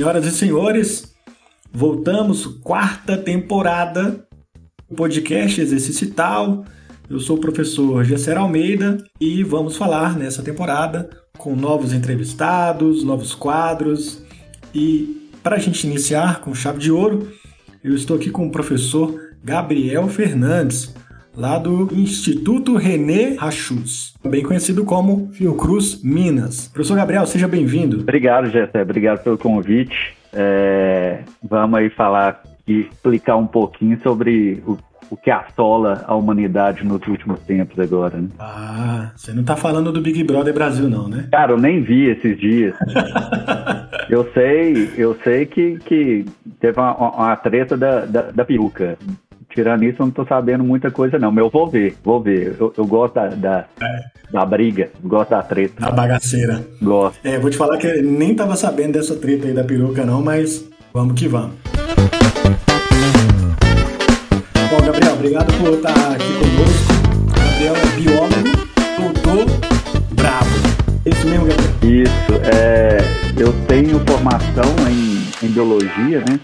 Senhoras e senhores, voltamos, quarta temporada do podcast Exercício Tal. Eu sou o professor Gesser Almeida e vamos falar nessa temporada com novos entrevistados, novos quadros. E para a gente iniciar com chave de ouro, eu estou aqui com o professor Gabriel Fernandes, lá do Instituto René Rachus, também conhecido como Fiocruz Minas. Professor Gabriel, seja bem-vindo. Obrigado, Jessé, obrigado pelo convite. É, vamos aí falar e explicar um pouquinho sobre o, o que assola a humanidade nos últimos tempos agora, né? Ah, você não tá falando do Big Brother Brasil não, né? Cara, eu nem vi esses dias. eu sei, eu sei que, que teve uma, uma treta da, da, da peruca tirando isso, eu não tô sabendo muita coisa, não. Mas eu vou ver, vou ver. Eu, eu gosto da, da, é. da, briga, gosto da treta. Da bagaceira. Gosto. É, vou te falar que eu nem tava sabendo dessa treta aí da peruca, não, mas vamos que vamos. Bom, Gabriel, obrigado por estar aqui conosco. Gabriel é biólogo, doutor, bravo. Isso mesmo, Gabriel? Isso, é, eu tenho formação em, em biologia, né?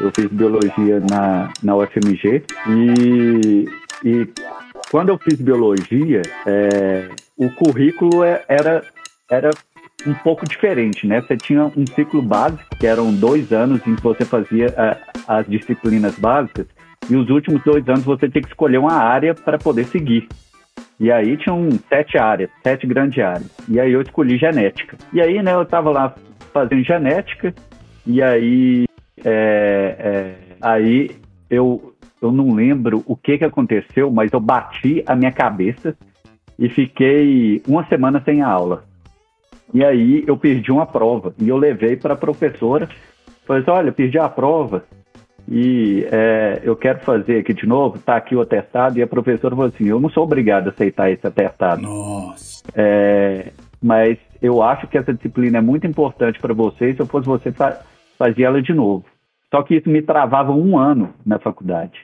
Eu fiz biologia na, na UFMG e, e quando eu fiz biologia, é, o currículo é, era, era um pouco diferente, né? Você tinha um ciclo básico, que eram dois anos em que você fazia a, é, as disciplinas básicas, e os últimos dois anos você tinha que escolher uma área para poder seguir. E aí tinham sete áreas, sete grandes áreas. E aí eu escolhi genética. E aí, né, eu estava lá fazendo genética, e aí é, é, aí eu, eu não lembro o que, que aconteceu, mas eu bati a minha cabeça e fiquei uma semana sem a aula. E aí eu perdi uma prova e eu levei para a professora. Falei assim, olha, perdi a prova e é, eu quero fazer aqui de novo, tá aqui o atestado. E a professora falou assim, eu não sou obrigado a aceitar esse atestado. Nossa. É, mas eu acho que essa disciplina é muito importante para você. Se eu fosse você, fazia ela de novo. Só que isso me travava um ano na faculdade.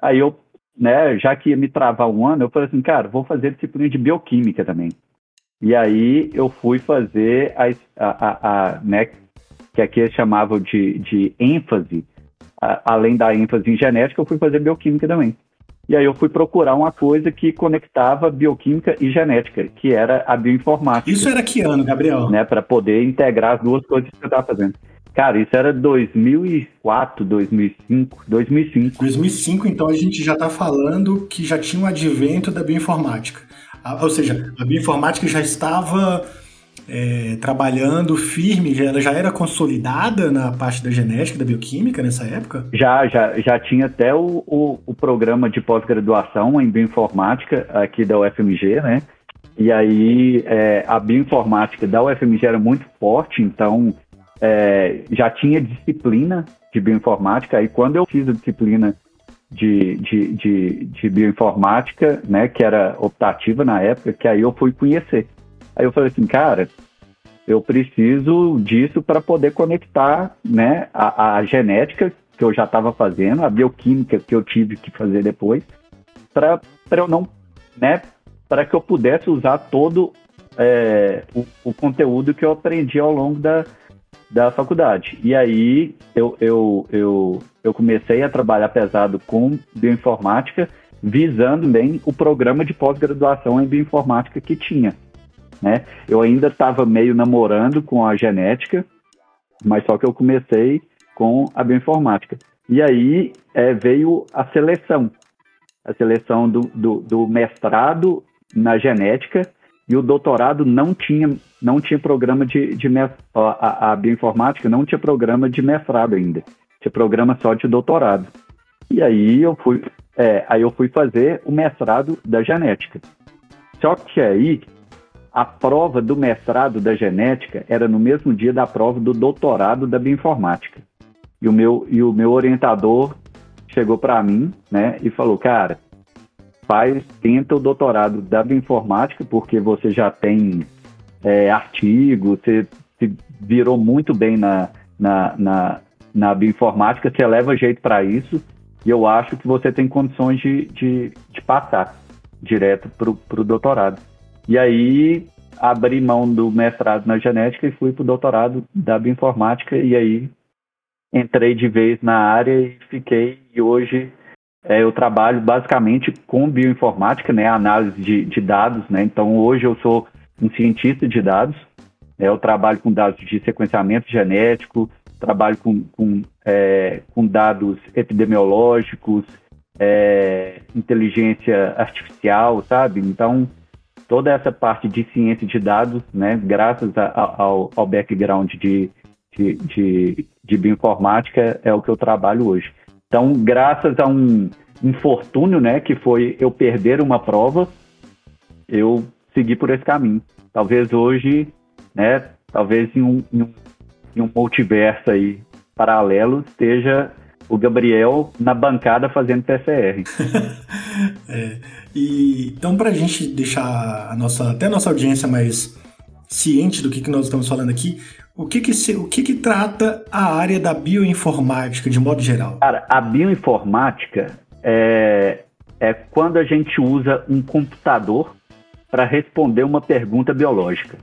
Aí eu, né, já que ia me travar um ano, eu falei assim, cara, vou fazer disciplina de bioquímica também. E aí eu fui fazer a, a, a, a né, que aqui eles chamavam de, de ênfase, além da ênfase em genética, eu fui fazer bioquímica também. E aí eu fui procurar uma coisa que conectava bioquímica e genética, que era a bioinformática. Isso era que ano, Gabriel? Né, para poder integrar as duas coisas que eu estava fazendo. Cara, isso era 2004, 2005, 2005. 2005, então a gente já está falando que já tinha o um advento da bioinformática. Ou seja, a bioinformática já estava é, trabalhando firme, já, ela já era consolidada na parte da genética, da bioquímica nessa época? Já, já, já tinha até o, o, o programa de pós-graduação em bioinformática aqui da UFMG, né? E aí é, a bioinformática da UFMG era muito forte, então é, já tinha disciplina de bioinformática, e quando eu fiz a disciplina de, de, de, de, bioinformática, né, que era optativa na época, que aí eu fui conhecer. Aí eu falei assim, cara, eu preciso disso para poder conectar né, a, a, genética que eu já estava fazendo, a bioquímica que eu tive que fazer depois, para eu não, né, para que eu pudesse usar todo é, o, o conteúdo que eu aprendi ao longo da, da faculdade. E aí eu, eu, eu, eu comecei a trabalhar pesado com bioinformática, visando bem o programa de pós-graduação em bioinformática que tinha. Né? Eu ainda estava meio namorando com a genética, mas só que eu comecei com a bioinformática. E aí é, veio a seleção, a seleção do, do, do mestrado na genética, e o doutorado não tinha, não tinha programa de, de a, a bioinformática não tinha programa de mestrado ainda, tinha programa só de doutorado. E aí eu fui, é, aí eu fui fazer o mestrado da genética. Só que aí a prova do mestrado da genética era no mesmo dia da prova do doutorado da bioinformática. E o meu, e o meu orientador chegou para mim, né, e falou, cara, faz, tenta o doutorado da bioinformática, porque você já tem é, artigo, você se virou muito bem na, na, na, na bioinformática, você leva jeito para isso, e eu acho que você tem condições de, de, de passar direto para o doutorado. E aí abri mão do mestrado na genética e fui para o doutorado da bioinformática e aí entrei de vez na área e fiquei e hoje é, eu trabalho basicamente com bioinformática, né, análise de, de dados, né, então hoje eu sou um cientista de dados, né, eu trabalho com dados de sequenciamento genético, trabalho com, com, é, com dados epidemiológicos, é, inteligência artificial, sabe? Então, toda essa parte de ciência de dados, né, graças a, ao, ao background de, de, de, de bioinformática, é o que eu trabalho hoje. Então, graças a um infortúnio, né, que foi eu perder uma prova, eu segui por esse caminho. Talvez hoje, né, talvez em um, em um, em um multiverso aí paralelo esteja o Gabriel na bancada fazendo PCR. é, e, então, para a gente deixar a nossa, até a nossa audiência mais ciente do que, que nós estamos falando aqui, o que que, se, o que que trata a área da bioinformática de modo geral? Cara, a bioinformática é, é quando a gente usa um computador para responder uma pergunta biológica.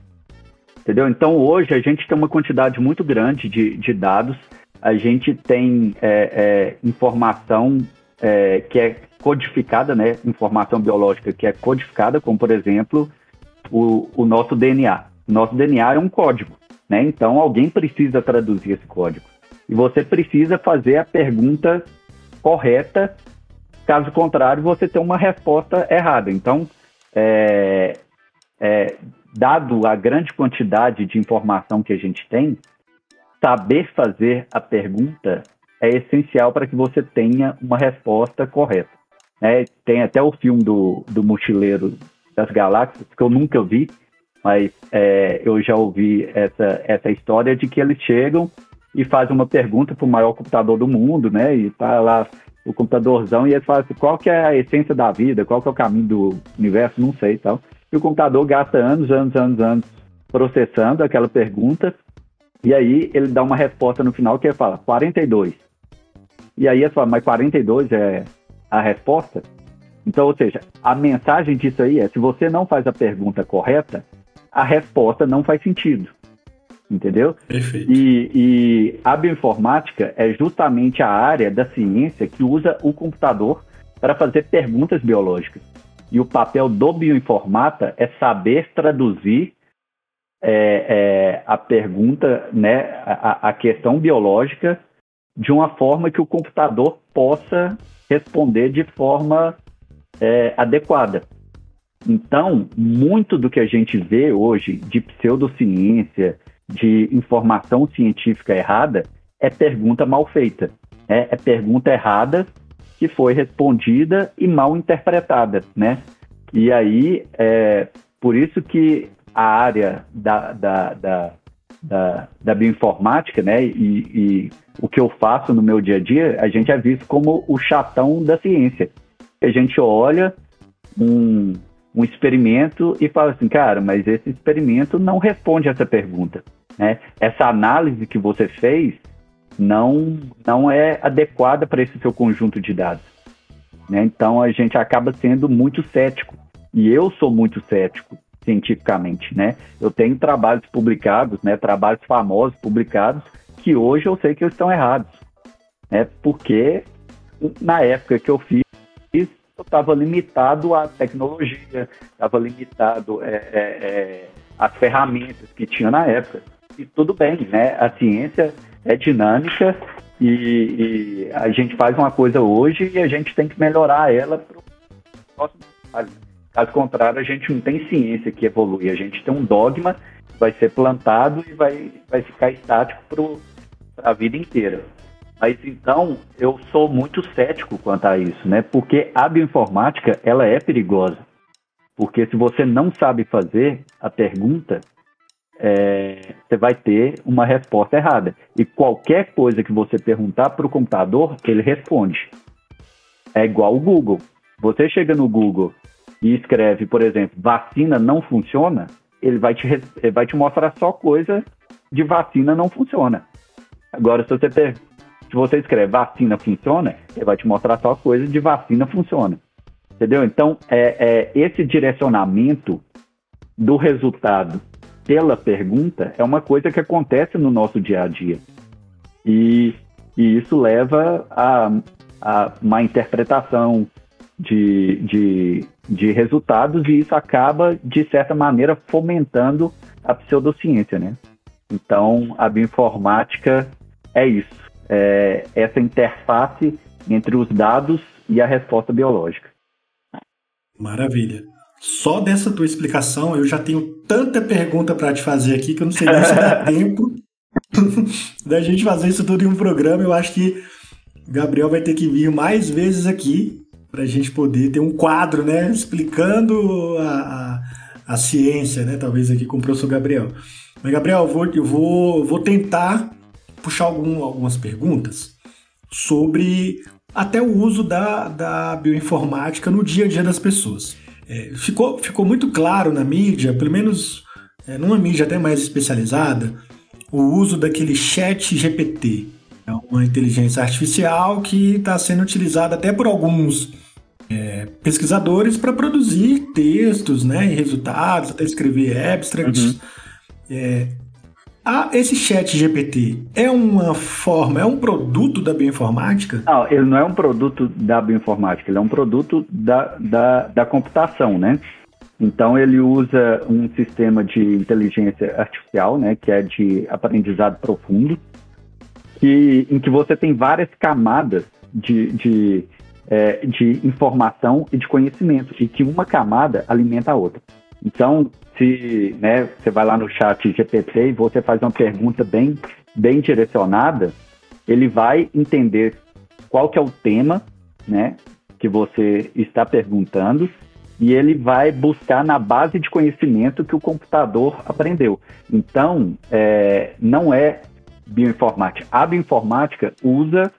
Entendeu? Então, hoje a gente tem uma quantidade muito grande de, de dados a gente tem é, é, informação é, que é codificada, né? Informação biológica que é codificada, como por exemplo o, o nosso DNA. Nosso DNA é um código, né? Então alguém precisa traduzir esse código e você precisa fazer a pergunta correta. Caso contrário, você tem uma resposta errada. Então, é, é, dado a grande quantidade de informação que a gente tem, saber fazer a pergunta é essencial para que você tenha uma resposta correta. É, tem até o filme do, do Mochileiro das Galáxias, que eu nunca vi, mas é, eu já ouvi essa, essa história de que eles chegam e fazem uma pergunta para o maior computador do mundo, né? E tá lá o computadorzão e eles falam assim, qual que é a essência da vida, qual que é o caminho do universo, não sei e tal. E o computador gasta anos, anos, anos, anos processando aquela pergunta e aí ele dá uma resposta no final que ele fala 42. E aí ele fala, mas 42 é a resposta? Então, ou seja, a mensagem disso aí é: se você não faz a pergunta correta, a resposta não faz sentido. Entendeu? Perfeito. E, e a bioinformática é justamente a área da ciência que usa o computador para fazer perguntas biológicas. E o papel do bioinformata é saber traduzir é, é, a pergunta, né, a, a, questão biológica, de uma forma que o computador possa responder de forma é, adequada. Então, muito do que a gente vê hoje de pseudociência, de informação científica errada, é pergunta mal feita. Né? É pergunta errada que foi respondida e mal interpretada, né? E aí, é, por isso que a área da, da, da, da, da bioinformática, né? E, e, o que eu faço no meu dia a dia, a gente é visto como o chatão da ciência. A gente olha um, um experimento e fala assim, cara, mas esse experimento não responde essa pergunta. Né? Essa análise que você fez não, não é adequada para esse seu conjunto de dados. Né? Então a gente acaba sendo muito cético. E eu sou muito cético cientificamente, né? Eu tenho trabalhos publicados, né, trabalhos famosos publicados, que hoje eu sei que estão errados, né? Porque na época que eu fiz, eu estava limitado à tecnologia, estava limitado é, é, é, às ferramentas que tinha na época. E tudo bem, né? A ciência é dinâmica e, e a gente faz uma coisa hoje e a gente tem que melhorar ela para o próximo Caso contrário, a gente não tem ciência que evolui, a gente tem um dogma que vai ser plantado e vai, vai ficar estático para a vida inteira. Mas então, eu sou muito cético quanto a isso, né? Porque a bioinformática, ela é perigosa. Porque se você não sabe fazer a pergunta, é, você vai ter uma resposta errada. E qualquer coisa que você perguntar para o computador, ele responde. É igual o Google. Você chega no Google e escreve, por exemplo, vacina não funciona, ele vai te, ele vai te mostrar só coisa de vacina não funciona. Agora, se você, se você escreve vacina funciona, ele vai te mostrar só coisa de vacina funciona. Entendeu? Então, é, é esse direcionamento do resultado pela pergunta é uma coisa que acontece no nosso dia a dia. E, e isso leva a, a uma interpretação de, de, de resultados e isso acaba, de certa maneira, fomentando a pseudociência, né? Então, a bioinformática é isso, é essa interface entre os dados e a resposta biológica. Maravilha. Só dessa tua explicação eu já tenho tanta pergunta para te fazer aqui que eu não sei nem se dá tempo da gente fazer isso tudo em um programa. Eu acho que Gabriel vai ter que vir mais vezes aqui para a gente poder ter um quadro, né, explicando a, a, a, ciência, né, talvez aqui com o professor Gabriel. Mas, Gabriel, eu vou, eu vou, vou tentar puxar algum, algumas perguntas sobre até o uso da, da bioinformática no dia a dia das pessoas. É, ficou, ficou muito claro na mídia, pelo menos é, numa mídia até mais especializada, o uso daquele chat GPT. É uma inteligência artificial que está sendo utilizada até por alguns é, pesquisadores para produzir textos né, e resultados, até escrever abstracts. Uhum. É, ah, esse chat GPT é uma forma, é um produto da bioinformática? Não, ele não é um produto da bioinformática, ele é um produto da, da, da computação, né? Então ele usa um sistema de inteligência artificial, né, que é de aprendizado profundo, que, em que você tem várias camadas de, de, é, de informação e de conhecimento, e que uma camada alimenta a outra. Então, se né, você vai lá no chat GPT e você faz uma pergunta bem, bem direcionada, ele vai entender qual que é o tema né, que você está perguntando e ele vai buscar na base de conhecimento que o computador aprendeu. Então, é, não é bioinformática. A bioinformática usa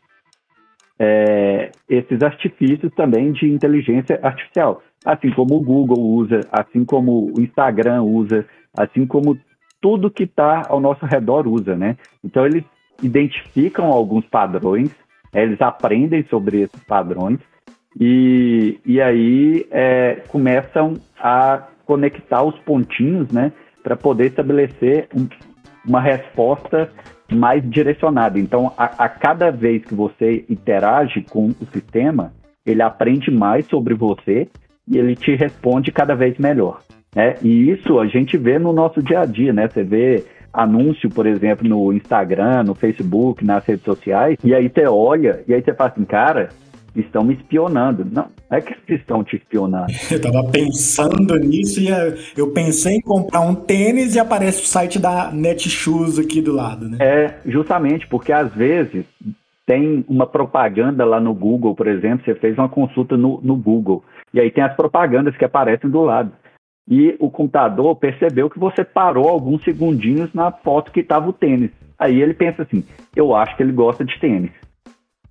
é, esses artifícios também de inteligência artificial assim como o Google usa, assim como o Instagram usa, assim como tudo que está ao nosso redor usa, né? Então eles identificam alguns padrões, eles aprendem sobre esses padrões e, e aí é, começam a conectar os pontinhos, né? Para poder estabelecer um, uma resposta mais direcionada. Então, a, a cada vez que você interage com o sistema, ele aprende mais sobre você e ele te responde cada vez melhor. Né? E isso a gente vê no nosso dia a dia, né? Você vê anúncio, por exemplo, no Instagram, no Facebook, nas redes sociais, e aí você olha e aí você fala assim, cara, estão me espionando. Não, não é que eles estão te espionando. Eu tava pensando nisso e é, eu pensei em comprar um tênis e aparece o site da Netshoes aqui do lado, né? É, justamente, porque às vezes tem uma propaganda lá no Google, por exemplo, você fez uma consulta no, no Google, e aí tem as propagandas que aparecem do lado. E o computador percebeu que você parou alguns segundinhos na foto que estava o tênis. Aí ele pensa assim: eu acho que ele gosta de tênis.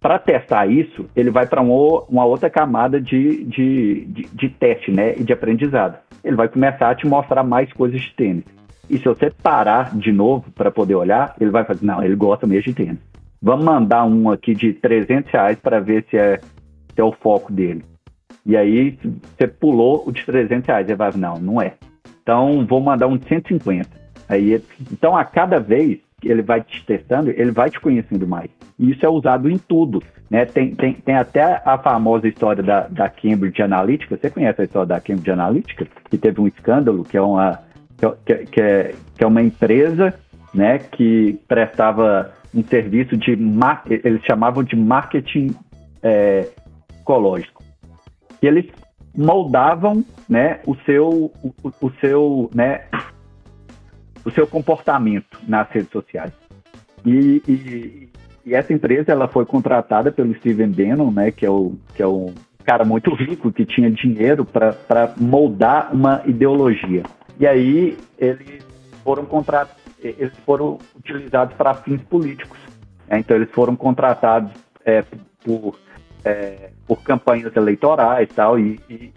Para testar isso, ele vai para uma outra camada de, de, de, de, teste né, e de aprendizado. Ele vai começar a te mostrar mais coisas de tênis. E se você parar de novo para poder olhar, ele vai fazer: não, ele gosta mesmo de tênis. Vamos mandar um aqui de 300 reais para ver se é, se é o foco dele. E aí você pulou o de 300 reais. Ele vai, não, não é. Então vou mandar um de 150. Aí, então a cada vez que ele vai te testando, ele vai te conhecendo mais. E isso é usado em tudo. Né? Tem, tem, tem até a famosa história da, da Cambridge Analytica. Você conhece a história da Cambridge Analytica? Que teve um escândalo, que é uma, que, que é, que é uma empresa né, que prestava um serviço de eles chamavam de marketing é, ecológico. E eles moldavam, né, o seu o, o, seu, né, o seu comportamento nas redes sociais. E, e, e, essa empresa ela foi contratada pelo Steven Bannon, né, que é o que é um cara muito rico que tinha dinheiro para moldar uma ideologia. E aí eles foram contratados eles foram utilizados para fins políticos. Né? Então, eles foram contratados é, por, é, por campanhas eleitorais tal, e, e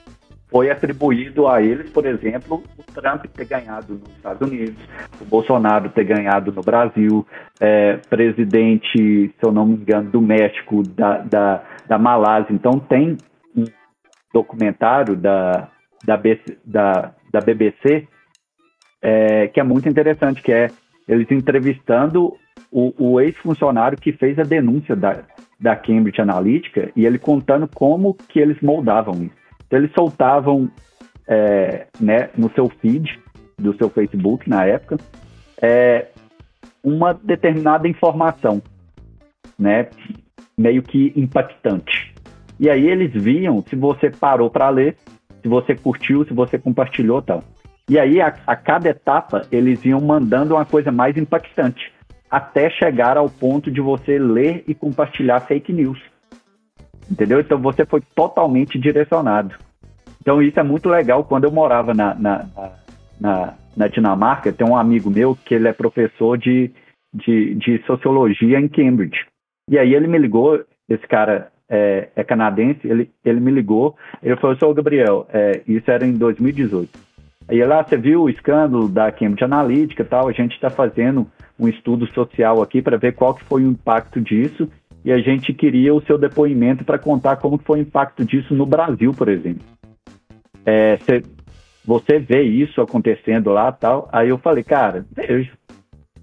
foi atribuído a eles, por exemplo, o Trump ter ganhado nos Estados Unidos, o Bolsonaro ter ganhado no Brasil, é, presidente, se eu não me engano, do México, da, da, da Malásia. Então, tem um documentário da, da, da, da BBC é, que é muito interessante, que é eles entrevistando o, o ex-funcionário que fez a denúncia da, da Cambridge Analytica e ele contando como que eles moldavam isso. Então, eles soltavam é, né, no seu feed do seu Facebook na época é, uma determinada informação, né, meio que impactante. E aí eles viam se você parou para ler, se você curtiu, se você compartilhou, tal. E aí a, a cada etapa eles iam mandando uma coisa mais impactante até chegar ao ponto de você ler e compartilhar fake news. Entendeu? Então você foi totalmente direcionado. Então isso é muito legal. Quando eu morava na, na, na, na Dinamarca, tem um amigo meu que ele é professor de, de, de sociologia em Cambridge. E aí ele me ligou, esse cara é, é canadense, ele, ele me ligou, ele falou, sou Gabriel, é, isso era em 2018. Aí lá, você viu o escândalo da Cambridge Analytica e tal, a gente está fazendo um estudo social aqui para ver qual que foi o impacto disso e a gente queria o seu depoimento para contar como foi o impacto disso no Brasil, por exemplo. É, cê, você vê isso acontecendo lá tal. Aí eu falei, cara, vejo.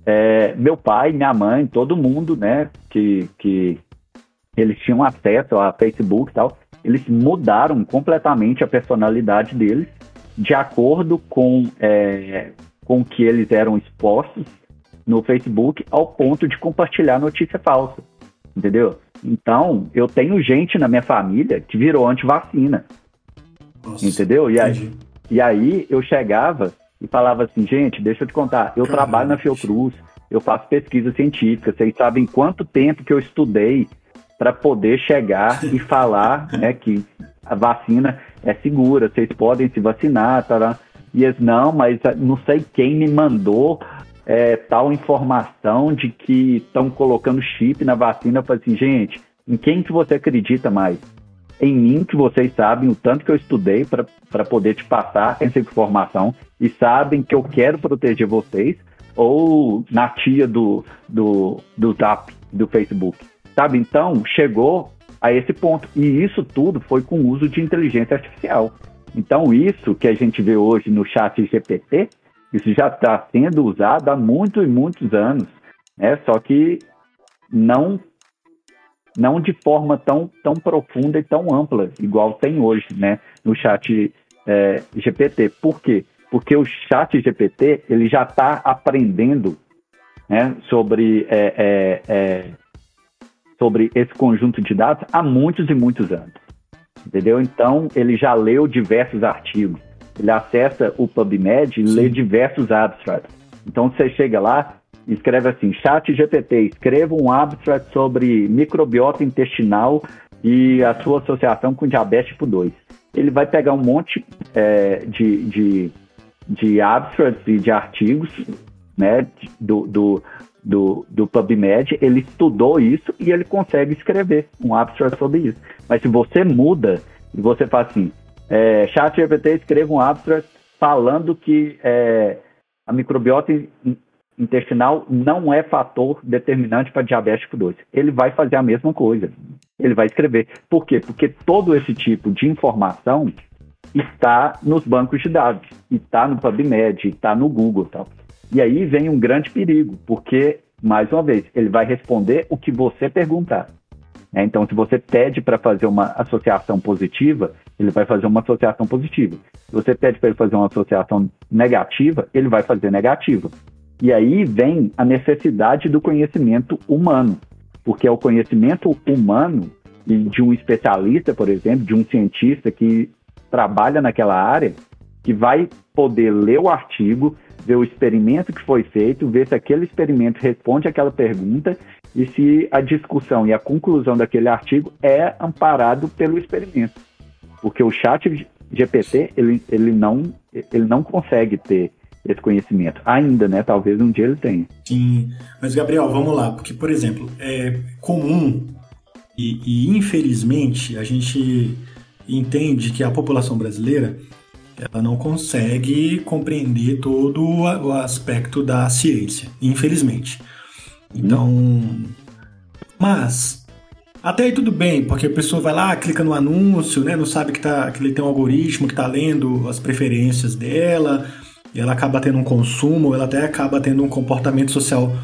É, meu pai, minha mãe, todo mundo, né, que, que eles tinham acesso a Facebook e tal, eles mudaram completamente a personalidade deles de acordo com, é, com que eles eram expostos no Facebook ao ponto de compartilhar notícia falsa, entendeu? Então, eu tenho gente na minha família que virou antivacina, Nossa, entendeu? E aí, e aí eu chegava e falava assim, gente, deixa eu te contar, eu Caramba. trabalho na Fiocruz, eu faço pesquisa científica, vocês sabem quanto tempo que eu estudei para poder chegar e falar né, que a vacina é segura, vocês podem se vacinar, tá? E eles, não, mas não sei quem me mandou é, tal informação de que estão colocando chip na vacina. Eu falei assim, gente, em quem que você acredita mais? Em mim, que vocês sabem o tanto que eu estudei para poder te passar essa informação e sabem que eu quero proteger vocês, ou na tia do, do, do Zap, do Facebook. Sabe? Então, chegou a esse ponto. E isso tudo foi com o uso de inteligência artificial. Então, isso que a gente vê hoje no chat GPT isso já está sendo usado há muitos e muitos anos, né? só que não, não de forma tão, tão profunda e tão ampla, igual tem hoje né? no chat é, GPT. Por quê? Porque o chat GPT ele já está aprendendo né, sobre, é, é, é, sobre esse conjunto de dados há muitos e muitos anos. Entendeu? Então, ele já leu diversos artigos ele acessa o PubMed e Sim. lê diversos abstracts. Então você chega lá e escreve assim, chat GPT, escreva um abstract sobre microbiota intestinal e a sua associação com diabetes tipo 2. Ele vai pegar um monte é, de, de, de abstracts e de artigos né, do, do, do, do PubMed, ele estudou isso e ele consegue escrever um abstract sobre isso. Mas se você muda e você faz assim, é, GPT escreva um abstract falando que é, a microbiota intestinal não é fator determinante para diabetes tipo 2. Ele vai fazer a mesma coisa. Ele vai escrever. Por quê? Porque todo esse tipo de informação está nos bancos de dados, está no PubMed, está no Google, tal. E aí vem um grande perigo, porque mais uma vez ele vai responder o que você perguntar. É, então, se você pede para fazer uma associação positiva, ele vai fazer uma associação positiva. Se você pede para ele fazer uma associação negativa, ele vai fazer negativa. E aí vem a necessidade do conhecimento humano, porque é o conhecimento humano de um especialista, por exemplo, de um cientista que trabalha naquela área, que vai poder ler o artigo, ver o experimento que foi feito, ver se aquele experimento responde àquela pergunta e se a discussão e a conclusão daquele artigo é amparado pelo experimento. Porque o chat GPT, ele, ele, não, ele não consegue ter esse conhecimento. Ainda, né? Talvez um dia ele tenha. Sim, mas Gabriel, vamos lá. Porque, por exemplo, é comum e, e infelizmente a gente entende que a população brasileira ela não consegue compreender todo o aspecto da ciência, infelizmente. Então, mas até aí tudo bem, porque a pessoa vai lá, clica no anúncio, né, não sabe que, tá, que ele tem um algoritmo que está lendo as preferências dela, ela acaba tendo um consumo, ela até acaba tendo um comportamento social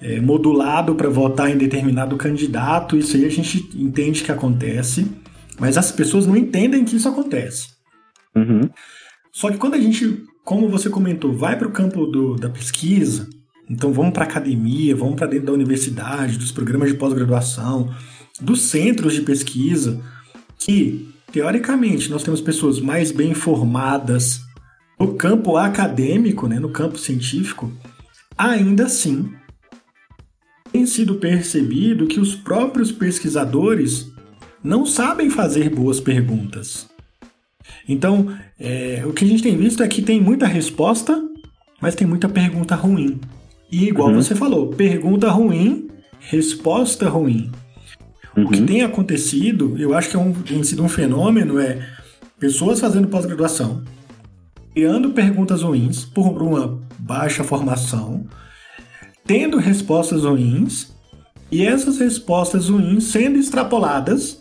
é, modulado para votar em determinado candidato. Isso aí a gente entende que acontece, mas as pessoas não entendem que isso acontece. Uhum. Só que quando a gente, como você comentou, vai para o campo do, da pesquisa, então vamos para a academia, vamos para dentro da universidade, dos programas de pós-graduação, dos centros de pesquisa, que teoricamente nós temos pessoas mais bem formadas no campo acadêmico, né, no campo científico, ainda assim tem sido percebido que os próprios pesquisadores não sabem fazer boas perguntas. Então, é, o que a gente tem visto é que tem muita resposta, mas tem muita pergunta ruim. E igual uhum. você falou, pergunta ruim, resposta ruim. Uhum. O que uhum. tem acontecido, eu acho que é um, tem sido um fenômeno, é pessoas fazendo pós-graduação, criando perguntas ruins por uma baixa formação, tendo respostas ruins, e essas respostas ruins sendo extrapoladas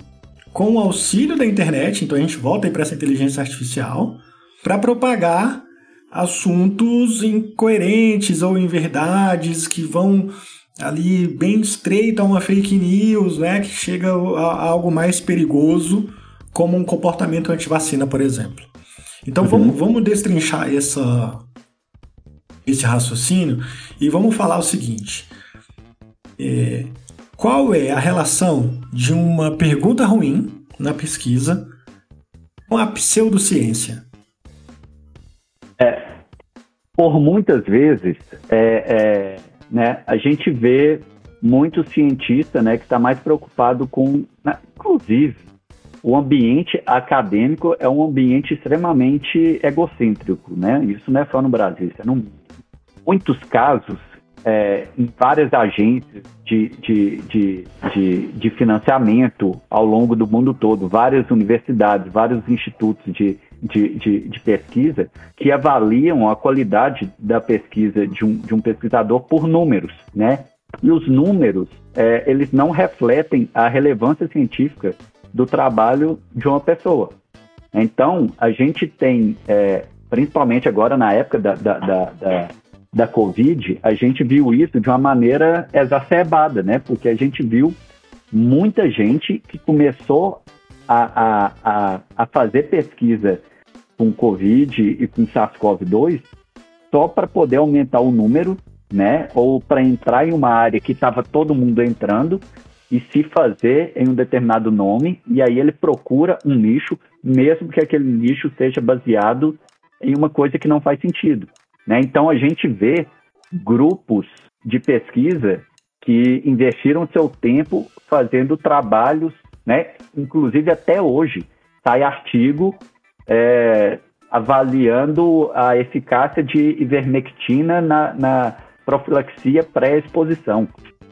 com o auxílio da internet, então a gente volta aí para essa inteligência artificial, para propagar assuntos incoerentes ou inverdades que vão ali bem estreito a uma fake news, né, que chega a, a algo mais perigoso, como um comportamento anti-vacina, por exemplo. Então uhum. vamos, vamos destrinchar essa, esse raciocínio e vamos falar o seguinte: é, qual é a relação de uma pergunta ruim na pesquisa com a pseudociência? É, por muitas vezes, é, é, né, a gente vê muito cientista né, que está mais preocupado com, inclusive, o ambiente acadêmico é um ambiente extremamente egocêntrico, né? Isso não é só no Brasil, isso é no muitos casos é, em várias agências de, de, de, de, de financiamento ao longo do mundo todo, várias universidades, vários institutos de, de, de, de, pesquisa que avaliam a qualidade da pesquisa de um, de um pesquisador por números, né? E os números, é, eles não refletem a relevância científica do trabalho de uma pessoa. Então, a gente tem, é, principalmente agora na época da, da, da, da da Covid, a gente viu isso de uma maneira exacerbada, né? Porque a gente viu muita gente que começou a, a, a, a fazer pesquisa com Covid e com SARS-CoV-2 só para poder aumentar o número, né? Ou para entrar em uma área que estava todo mundo entrando e se fazer em um determinado nome, e aí ele procura um nicho, mesmo que aquele nicho seja baseado em uma coisa que não faz sentido. Né? Então, a gente vê grupos de pesquisa que investiram seu tempo fazendo trabalhos, né? inclusive até hoje, sai artigo é, avaliando a eficácia de ivermectina na, na profilaxia pré-exposição.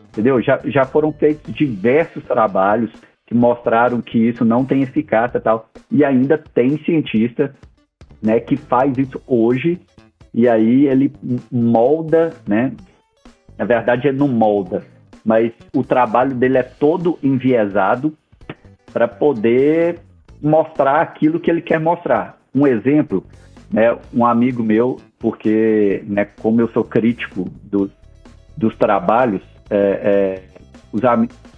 Entendeu? Já, já foram feitos diversos trabalhos que mostraram que isso não tem eficácia e tal. E ainda tem cientista né, que faz isso hoje e aí ele molda, né? Na verdade, ele não molda, mas o trabalho dele é todo enviesado para poder mostrar aquilo que ele quer mostrar. Um exemplo, né, um amigo meu, porque né, como eu sou crítico do, dos trabalhos, é, é, os,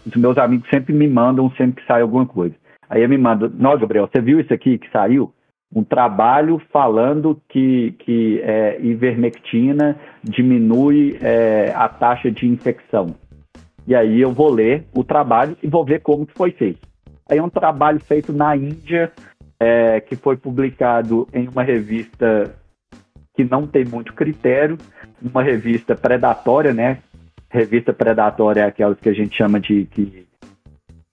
os, meus amigos sempre me mandam sempre que sai alguma coisa. Aí ele me manda, não, Gabriel, você viu isso aqui que saiu? Um trabalho falando que, que é, ivermectina diminui é, a taxa de infecção. E aí eu vou ler o trabalho e vou ver como que foi feito. Aí é um trabalho feito na Índia, é, que foi publicado em uma revista que não tem muito critério, uma revista predatória, né? Revista predatória é aquelas que a gente chama de, de,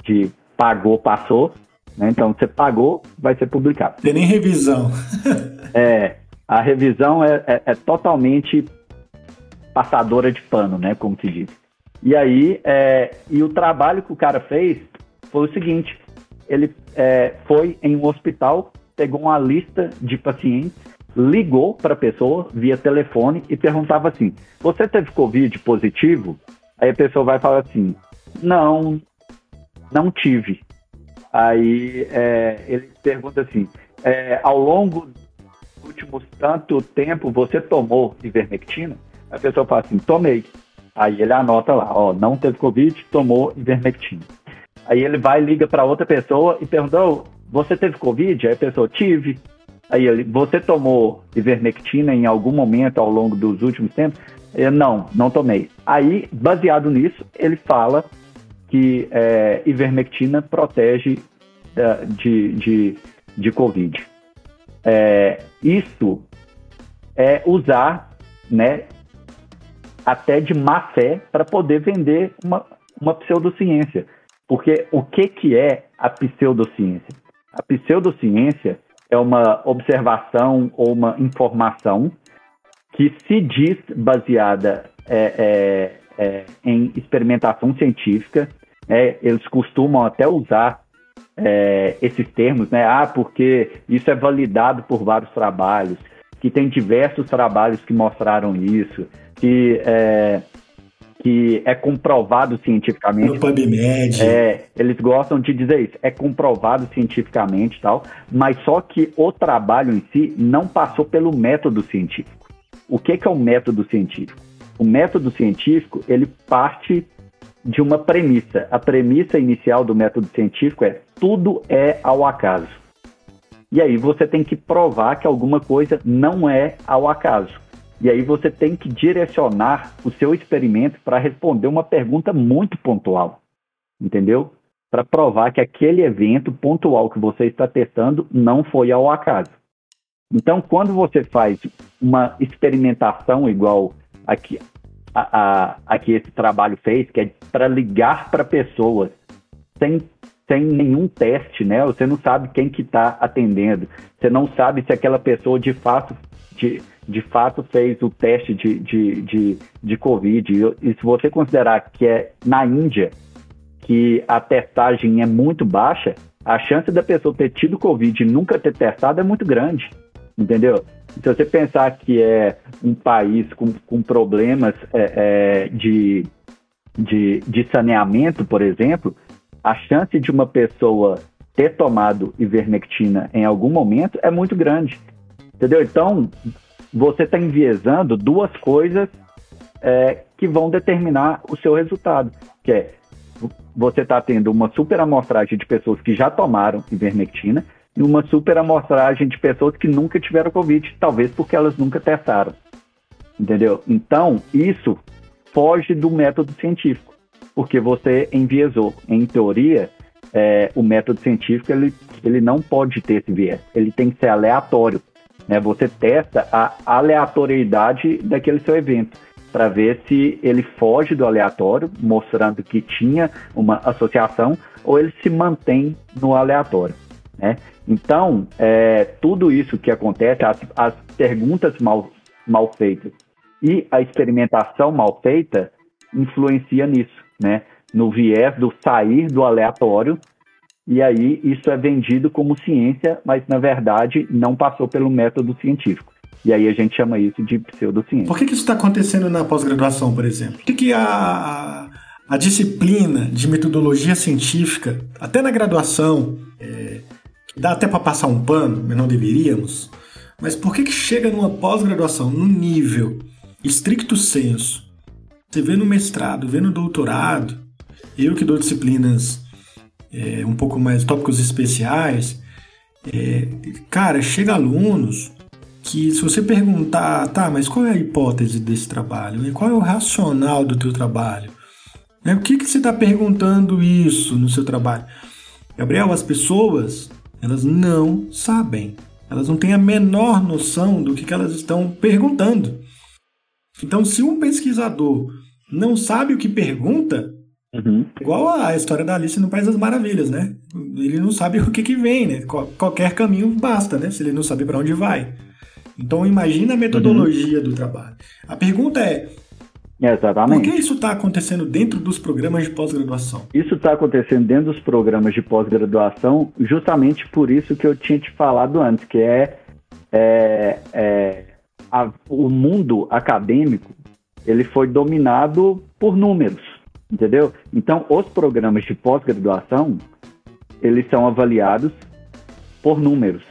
de pagou, passou. Né? Então, você pagou, vai ser publicado. Tem nem revisão. é, a revisão é, é, é, totalmente passadora de pano, né? Como se diz. E aí, é, e o trabalho que o cara fez foi o seguinte: ele é, foi em um hospital, pegou uma lista de pacientes, ligou para a pessoa via telefone e perguntava assim: Você teve Covid positivo? Aí a pessoa vai falar assim: Não, não tive. Aí é, ele pergunta assim: é, ao longo últimos tanto tempo você tomou ivermectina? A pessoa fala assim, tomei. Aí ele anota lá, ó, não teve Covid, tomou ivermectina. Aí ele vai, liga para outra pessoa e pergunta, oh, você teve Covid? Aí a pessoa, tive. Aí ele, você tomou ivermectina em algum momento ao longo dos últimos tempos? Eu, não, não tomei. Aí, baseado nisso, ele fala que é, ivermectina protege é, de, de, de Covid. É, isso é usar né, até de má fé para poder vender uma, uma pseudociência. Porque o que, que é a pseudociência? A pseudociência é uma observação ou uma informação que se diz baseada é, é, em experimentação científica. Né? eles costumam até usar é, esses termos, né? Ah, porque isso é validado por vários trabalhos, que tem diversos trabalhos que mostraram isso, que é, que é comprovado cientificamente. No PubMed. É, eles gostam de dizer isso, é comprovado cientificamente tal, mas só que o trabalho em si não passou pelo método científico. O que, que é o método científico? O método científico, ele parte de uma premissa. A premissa inicial do método científico é tudo é ao acaso. E aí você tem que provar que alguma coisa não é ao acaso. E aí você tem que direcionar o seu experimento para responder uma pergunta muito pontual, entendeu? Para provar que aquele evento pontual que você está testando não foi ao acaso. Então, quando você faz uma experimentação igual aqui, a, a, a que esse trabalho fez, que é para ligar para pessoas sem, sem nenhum teste, né? Você não sabe quem que está atendendo, você não sabe se aquela pessoa de fato de, de fato fez o teste de, de, de, de Covid. E se você considerar que é na Índia que a testagem é muito baixa, a chance da pessoa ter tido Covid e nunca ter testado é muito grande, entendeu? Se você pensar que é um país com, com problemas é, é, de, de, de saneamento, por exemplo, a chance de uma pessoa ter tomado ivermectina em algum momento é muito grande. Entendeu? Então, você está enviesando duas coisas é, que vão determinar o seu resultado, que é você está tendo uma super amostragem de pessoas que já tomaram ivermectina uma super amostragem de pessoas que nunca tiveram Covid, talvez porque elas nunca testaram. Entendeu? Então, isso foge do método científico, porque você enviesou. Em teoria, é, o método científico ele, ele não pode ter esse viés, ele tem que ser aleatório. Né? Você testa a aleatoriedade daquele seu evento para ver se ele foge do aleatório, mostrando que tinha uma associação, ou ele se mantém no aleatório. Né? Então, é, tudo isso que acontece, as, as perguntas mal, mal feitas e a experimentação mal feita influencia nisso, né? no viés do sair do aleatório e aí isso é vendido como ciência, mas na verdade não passou pelo método científico. E aí a gente chama isso de pseudociência. Por que, que isso está acontecendo na pós-graduação, por exemplo? Por que, que a, a disciplina de metodologia científica, até na graduação, é, dá até para passar um pano, mas não deveríamos, mas por que, que chega numa pós-graduação, no nível estricto senso, você vê no mestrado, vê no doutorado, eu que dou disciplinas é, um pouco mais tópicos especiais, é, cara, chega alunos que se você perguntar, tá, mas qual é a hipótese desse trabalho? Qual é o racional do teu trabalho? Né? O que, que você está perguntando isso no seu trabalho? Gabriel, as pessoas, elas não sabem. Elas não têm a menor noção do que, que elas estão perguntando. Então, se um pesquisador não sabe o que pergunta, Uhum. Igual a história da Alice no País das Maravilhas, né? Ele não sabe o que, que vem, né? Qualquer caminho basta, né? Se ele não sabe para onde vai. Então imagina a metodologia uhum. do trabalho. A pergunta é, Exatamente. Por que isso está acontecendo dentro dos programas de pós-graduação? Isso está acontecendo dentro dos programas de pós-graduação, justamente por isso que eu tinha te falado antes, que é, é, é a, o mundo acadêmico ele foi dominado por números entendeu? Então, os programas de pós-graduação, eles são avaliados por números,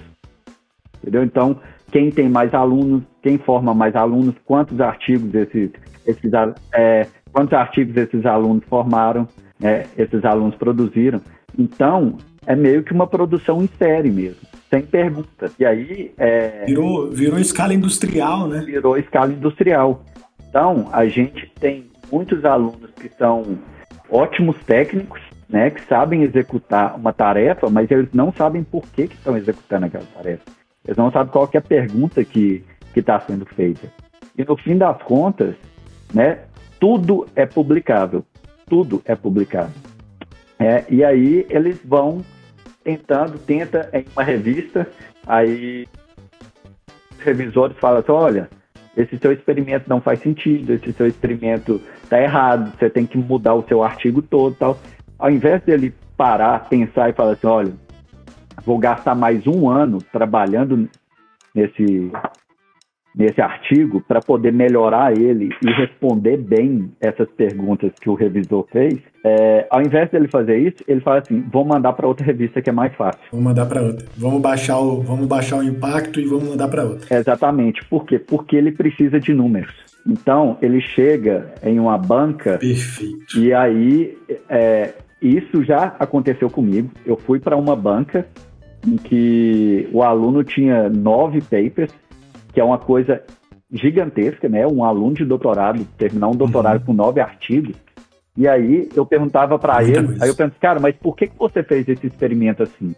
entendeu? Então, quem tem mais alunos, quem forma mais alunos, quantos artigos esses, esses é, quantos artigos esses alunos formaram, é, esses alunos produziram. Então, é meio que uma produção em série mesmo, sem pergunta. E aí. É, virou, virou escala industrial, né? Virou escala industrial. Então, a gente tem muitos alunos que são ótimos técnicos, né, que sabem executar uma tarefa, mas eles não sabem por que, que estão executando aquela tarefa. Eles não sabem qual é a pergunta que está sendo feita. E no fim das contas, né, tudo é publicável. Tudo é publicável. É, e aí eles vão tentando, tenta em uma revista, aí os revisores falam assim, olha, esse seu experimento não faz sentido, esse seu experimento está errado, você tem que mudar o seu artigo todo tal. Ao invés dele parar, pensar e falar assim, olha, vou gastar mais um ano trabalhando nesse, nesse artigo para poder melhorar ele e responder bem essas perguntas que o revisor fez, é, ao invés dele fazer isso, ele fala assim: vou mandar para outra revista que é mais fácil. Vamos mandar para outra. Vamos baixar o, vamos baixar o impacto e vamos mandar para outra. Exatamente. Por quê? Porque ele precisa de números. Então ele chega em uma banca Perfeito. e aí é, isso já aconteceu comigo. Eu fui para uma banca em que o aluno tinha nove papers que é uma coisa gigantesca, né? Um aluno de doutorado terminar um doutorado uhum. com nove artigos. E aí eu perguntava para ele, coisa. aí eu penso, cara, mas por que, que você fez esse experimento assim?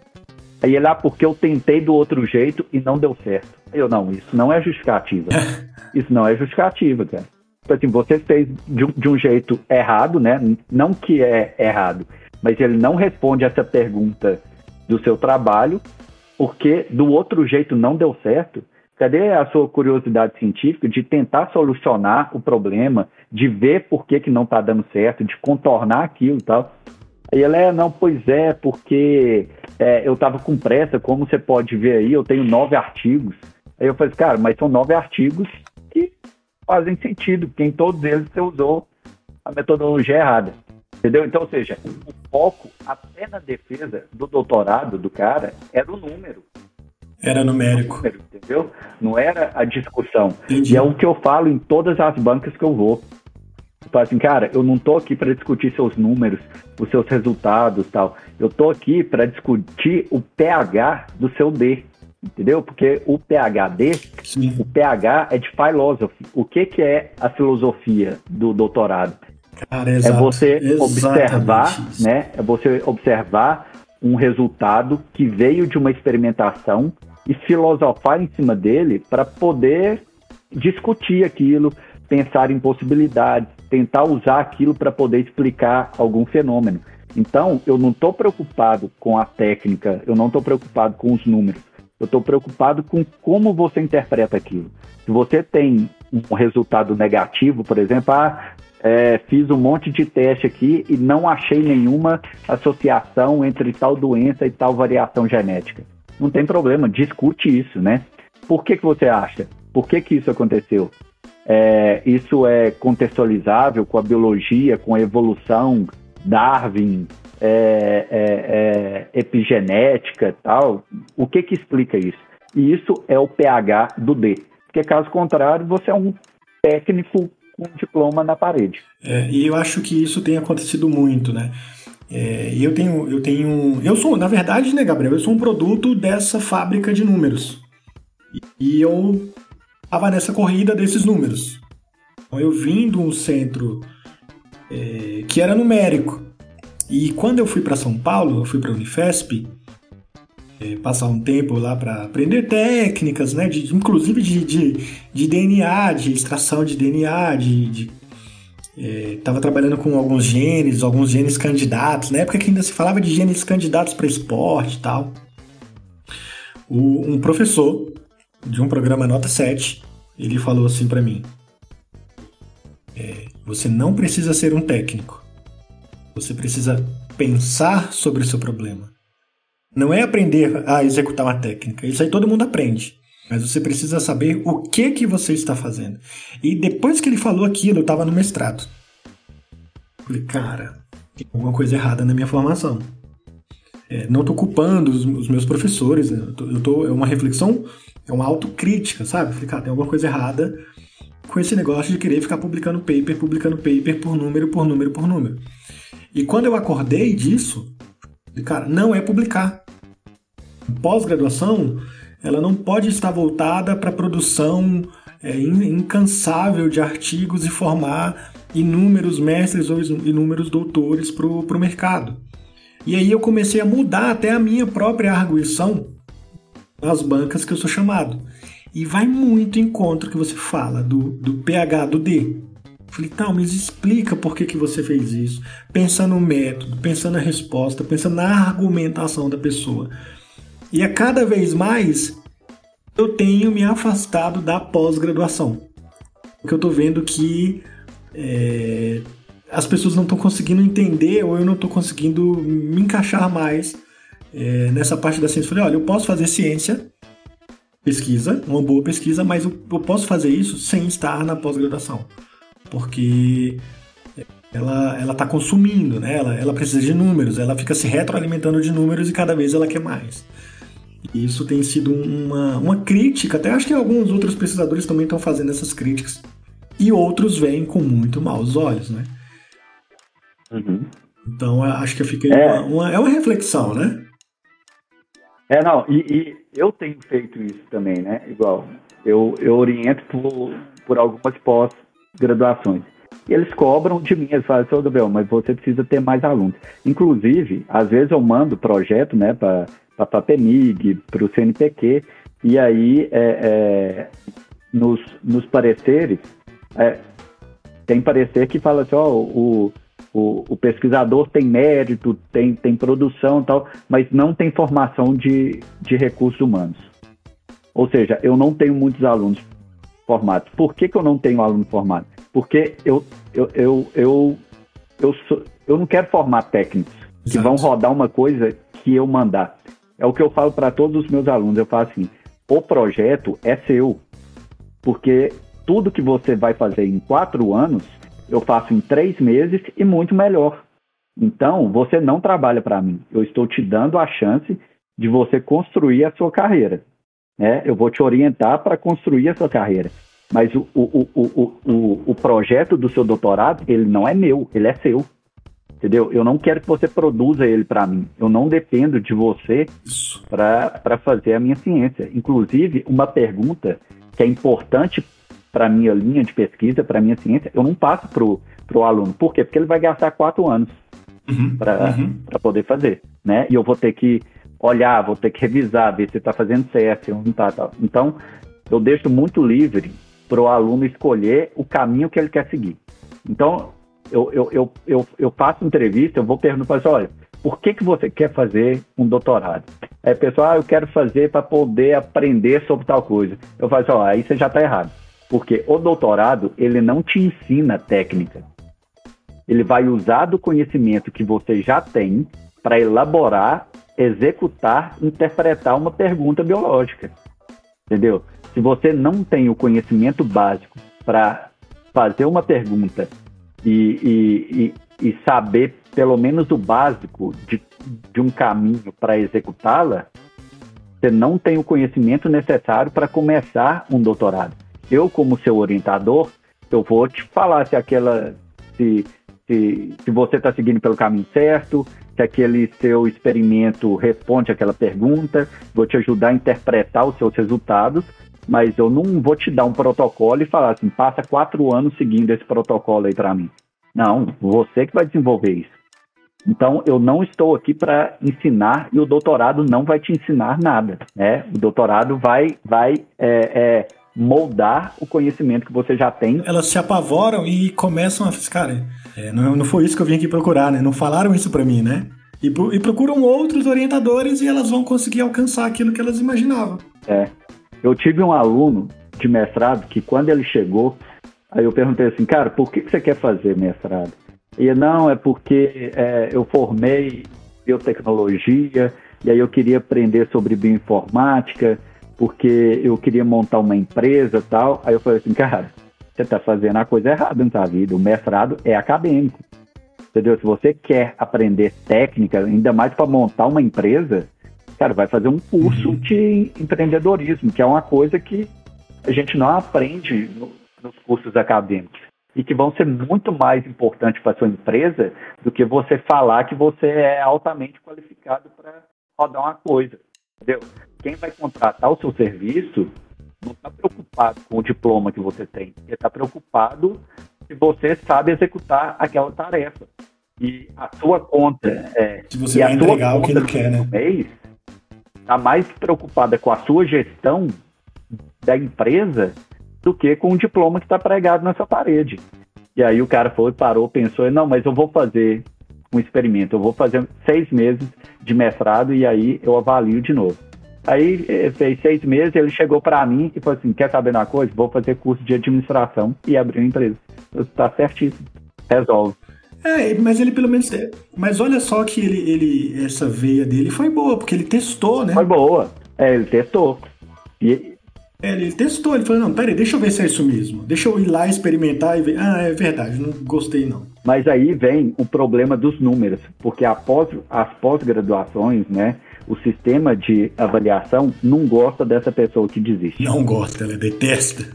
Aí ele, ah, porque eu tentei do outro jeito e não deu certo. Eu, não, isso não é justificativa. isso não é justificativa, cara. Tipo assim, você fez de de um jeito errado, né? Não que é errado, mas ele não responde essa pergunta do seu trabalho, porque do outro jeito não deu certo. Cadê a sua curiosidade científica de tentar solucionar o problema, de ver por que, que não está dando certo, de contornar aquilo e tal? Aí ela é, não, pois é, porque é, eu estava com pressa, como você pode ver aí, eu tenho nove artigos. Aí eu falei, cara, mas são nove artigos que fazem sentido, porque em todos eles você usou a metodologia errada. Entendeu? Então, ou seja, o foco até na defesa do doutorado do cara era o número. Era numérico. Entendeu? Não era a discussão. Entendi. E é o que eu falo em todas as bancas que eu vou. Eu falo assim, cara, eu não tô aqui para discutir seus números, os seus resultados tal. Eu tô aqui para discutir o pH do seu D. Entendeu? Porque o PHD, Sim. o PH é de philosophy. O que, que é a filosofia do doutorado? Cara, é você observar, né? É você observar um resultado que veio de uma experimentação e filosofar em cima dele para poder discutir aquilo, pensar em possibilidades, tentar usar aquilo para poder explicar algum fenômeno. Então, eu não estou preocupado com a técnica, eu não estou preocupado com os números, eu estou preocupado com como você interpreta aquilo. Se você tem um resultado negativo, por exemplo, ah, é, fiz um monte de teste aqui e não achei nenhuma associação entre tal doença e tal variação genética. Não tem problema, discute isso, né? Por que, que você acha? Por que, que isso aconteceu? É, isso é contextualizável com a biologia, com a evolução, Darwin, é, é, é epigenética tal. O que que explica isso? E isso é o pH do D. Porque caso contrário, você é um técnico com um diploma na parede. É, e eu acho que isso tem acontecido muito, né? É, eu tenho, eu tenho, eu sou, na verdade, né, Gabriel, eu sou um produto dessa fábrica de números. E, eu estava nessa corrida desses números. Então, eu vim de um centro é, que era numérico. E quando eu fui para São Paulo, eu fui para a Unifesp, é, passar um tempo lá para aprender técnicas, né, de, inclusive de, de, de, DNA, de extração de DNA, de, de estava é, trabalhando com alguns genes, alguns genes candidatos, na época que ainda se falava de genes candidatos para esporte e tal. O, um professor de um programa Nota 7, ele falou assim para mim, é, você não precisa ser um técnico, você precisa pensar sobre o seu problema. Não é aprender a executar uma técnica. Isso aí todo mundo aprende. Mas você precisa saber o que que você está fazendo. E depois que ele falou aquilo, eu estava no mestrado. Falei, cara, tem alguma coisa errada na minha formação. É, não estou culpando os, os, meus professores. Né? Eu tô, eu tô, é uma reflexão é uma autocrítica, sabe? Falei, cara, tem alguma coisa errada com esse negócio de querer ficar publicando paper, publicando paper por número, por número, por número. E quando eu acordei disso, cara, não é publicar. Pós-graduação, ela não pode estar voltada para a produção é, incansável de artigos e formar inúmeros mestres ou inúmeros doutores para o mercado. E aí eu comecei a mudar até a minha própria arguição nas bancas que eu sou chamado. E vai muito em contra que você fala do, do pH do D. Falei, tá, mas explica por que, que você fez isso. Pensa no método, pensa na resposta, pensa na argumentação da pessoa. E a cada vez mais eu tenho me afastado da pós-graduação. Porque eu tô vendo que é, as pessoas não estão conseguindo entender ou eu não estou conseguindo me encaixar mais é, nessa parte da ciência. Eu falei, olha, eu posso fazer ciência, pesquisa, uma boa pesquisa, mas eu, eu posso fazer isso sem estar na pós-graduação. Porque ela ela está consumindo, né? Ela, ela precisa de números, ela fica se retroalimentando de números e cada vez ela quer mais. Isso tem sido uma, uma crítica, até acho que alguns outros pesquisadores também estão fazendo essas críticas. E outros veem com muito maus olhos, né? Uhum. Então acho que fica é. Uma, uma, é uma reflexão, né? É, não, e, e, eu tenho feito isso também, né? Igual, eu, eu oriento por, por algumas pós-graduações. E eles cobram de mim, eles falam, seu Gabriel, mas você precisa ter mais alunos. Inclusive, às vezes eu mando projeto, né, para a FAPEMIG, para o CNPq, e aí é, é, nos, nos pareceres, é, tem parecer que fala assim, ó, o, o, o, pesquisador tem mérito, tem, tem produção e tal, mas não tem formação de, de recursos humanos. Ou seja, eu não tenho muitos alunos formados. Por que, que eu não tenho aluno formado? Porque eu, eu, eu, eu, eu, sou, eu não quero formar técnicos Exato. que vão rodar uma coisa que eu mandar. É o que eu falo para todos os meus alunos. Eu falo assim: o projeto é seu. Porque tudo que você vai fazer em quatro anos, eu faço em três meses e muito melhor. Então, você não trabalha para mim. Eu estou te dando a chance de você construir a sua carreira. Né? Eu vou te orientar para construir a sua carreira. Mas o, o, o, o, o projeto do seu doutorado, ele não é meu, ele é seu. Entendeu? Eu não quero que você produza ele para mim. Eu não dependo de você para fazer a minha ciência. Inclusive, uma pergunta que é importante para a minha linha de pesquisa, para a minha ciência, eu não passo para o aluno. Por quê? Porque ele vai gastar quatro anos uhum, para uhum. poder fazer. Né? E eu vou ter que olhar, vou ter que revisar, ver se está fazendo certo, se não está. Tá. Então, eu deixo muito livre para o aluno escolher o caminho que ele quer seguir. Então, eu, eu, eu, eu, eu faço entrevista, eu vou perguntar para olha, por que, que você quer fazer um doutorado? Aí, pessoal, ah, eu quero fazer para poder aprender sobre tal coisa. Eu falo assim, aí você já está errado. Porque o doutorado, ele não te ensina técnica. Ele vai usar do conhecimento que você já tem para elaborar, executar, interpretar uma pergunta biológica. Entendeu? Se você não tem o conhecimento básico para fazer uma pergunta e, e, e, saber pelo menos o básico de, de um caminho para executá-la, você não tem o conhecimento necessário para começar um doutorado eu, como seu orientador, eu vou te falar se aquela. se, se, se você está seguindo pelo caminho certo, se aquele seu experimento responde aquela pergunta, vou te ajudar a interpretar os seus resultados, mas eu não vou te dar um protocolo e falar assim, passa quatro anos seguindo esse protocolo aí para mim. Não, você que vai desenvolver isso. Então, eu não estou aqui para ensinar e o doutorado não vai te ensinar nada, né? O doutorado vai, vai é, é, moldar o conhecimento que você já tem. Elas se apavoram e começam a. Cara, é, não, não foi isso que eu vim aqui procurar, né? Não falaram isso para mim, né? E, e, procuram outros orientadores e elas vão conseguir alcançar aquilo que elas imaginavam. É. Eu tive um aluno de mestrado que quando ele chegou, aí eu perguntei assim, cara, por que, você quer fazer mestrado? E não, é porque é, eu formei biotecnologia e aí eu queria aprender sobre bioinformática porque eu queria montar uma empresa tal. Aí eu falei assim, cara, você está fazendo a coisa errada na sua vida. O mestrado é acadêmico. Entendeu? Se você quer aprender técnica, ainda mais para montar uma empresa, Cara, vai fazer um curso uhum. de empreendedorismo, que é uma coisa que a gente não aprende no, nos cursos acadêmicos e que vão ser muito mais importantes para sua empresa do que você falar que você é altamente qualificado para rodar uma coisa. Entendeu? Quem vai contratar o seu serviço não está preocupado com o diploma que você tem, ele está preocupado se você sabe executar aquela tarefa. E a sua conta é, se você vai entregar o que ele quer, né? mês está mais preocupada com a sua gestão da empresa do que com o diploma que está pregado nessa parede. E aí o cara foi, parou, pensou, não, mas eu vou fazer um experimento, eu vou fazer seis meses de mestrado e aí eu avalio de novo. Aí eh, fez seis meses, ele chegou para mim e falou assim, quer saber uma coisa? Vou fazer curso de administração e abrir uma empresa. Está certíssimo, resolve. É, mas ele pelo menos. Mas olha só que ele, ele. Essa veia dele foi boa, porque ele testou, né? Foi boa. É, ele testou. E, é, ele testou, ele falou, não, peraí, deixa eu ver se é isso mesmo. Deixa eu ir lá experimentar e ver. Ah, é verdade, não gostei não. Mas aí vem o problema dos números, porque após as pós-graduações, né, o sistema de avaliação não gosta dessa pessoa que desiste. Não gosta, ela detesta.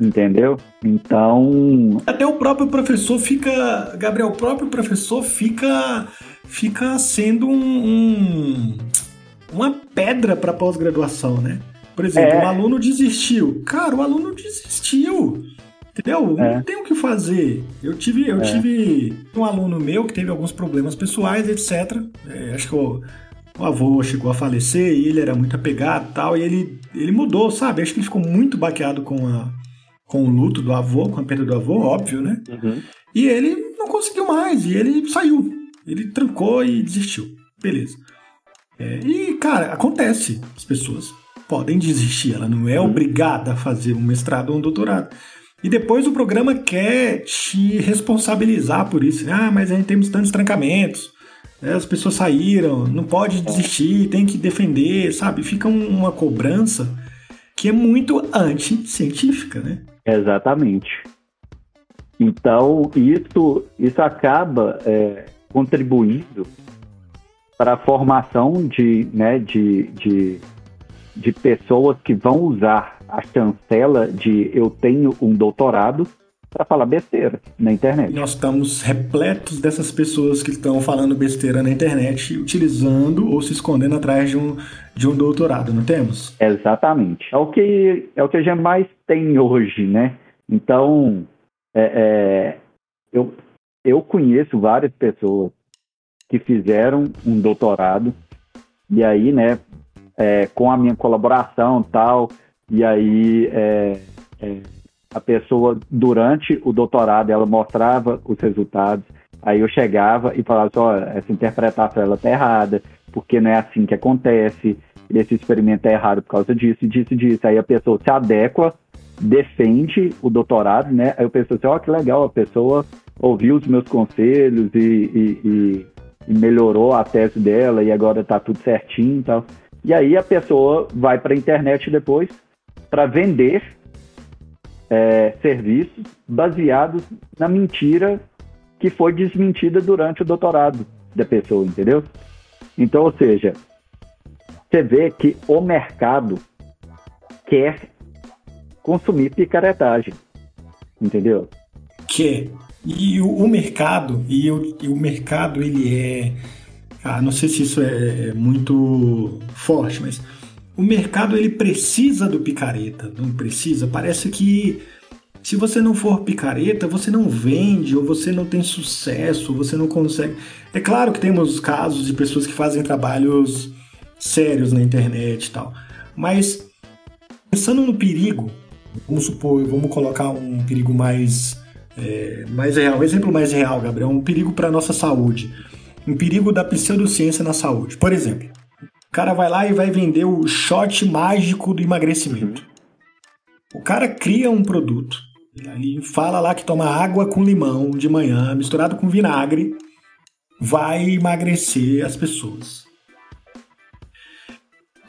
Entendeu? Então. Até o próprio professor fica. Gabriel, o próprio professor fica. Fica sendo um. um uma pedra para pós-graduação, né? Por exemplo, é. o aluno desistiu. Cara, o aluno desistiu. Entendeu? É. Não tem o que fazer. Eu tive, eu é. tive um aluno meu que teve alguns problemas pessoais, etc. É, acho que o, o, avô chegou a falecer e ele era muito apegado e tal. E ele, ele mudou, sabe? Acho que ele ficou muito baqueado com, a, com o luto do avô, com a perda do avô, óbvio, né? Uhum. E ele não conseguiu mais. E ele saiu. Ele trancou e desistiu. Beleza. É, e, cara, acontece. As pessoas podem desistir, ela não é obrigada a fazer um mestrado ou um doutorado. E depois o programa quer te responsabilizar por isso. Né? Ah, mas a gente temos tantos trancamentos, né? as pessoas saíram, não pode desistir, tem que defender, sabe? Fica uma cobrança que é muito anti-científica, né? Exatamente. Então, isso, isso acaba é, contribuindo para a formação de, né, de, de de pessoas que vão usar a chancela de eu tenho um doutorado para falar besteira na internet. Nós estamos repletos dessas pessoas que estão falando besteira na internet, utilizando ou se escondendo atrás de um, de um doutorado, não temos? Exatamente. É o que, é o que a gente mais tem hoje, né? Então, é, é, eu, eu conheço várias pessoas que fizeram um doutorado e aí, né, é, com a minha colaboração tal. E aí é, é, a pessoa, durante o doutorado, ela mostrava os resultados. Aí eu chegava e falava assim, olha, essa interpretação ela tá errada, porque não é assim que acontece, esse experimento é errado por causa disso, disso, disso. Aí a pessoa se adequa, defende o doutorado, né? Aí eu penso assim, ó, oh, que legal, a pessoa ouviu os meus conselhos e, e, e, e melhorou a tese dela e agora tá tudo certinho e tal. E aí a pessoa vai para a internet depois para vender é, serviços baseados na mentira que foi desmentida durante o doutorado da pessoa, entendeu? Então, ou seja, você vê que o mercado quer consumir picaretagem, entendeu? Quer. E o, o mercado, e o, e o mercado ele é ah, não sei se isso é, é muito forte, mas o mercado ele precisa do picareta, não precisa? Parece que se você não for picareta, você não vende, ou você não tem sucesso, ou você não consegue. É claro que temos casos de pessoas que fazem trabalhos sérios na internet e tal, mas pensando no perigo, vamos supor, vamos colocar um perigo mais, é, mais real, um exemplo mais real, Gabriel, um perigo para a nossa saúde um perigo da pseudociência na saúde. Por exemplo, cara vai lá e vai vender o shot mágico do emagrecimento. O cara cria um produto. Ele fala lá que toma água com limão de manhã, misturado com vinagre, vai emagrecer as pessoas.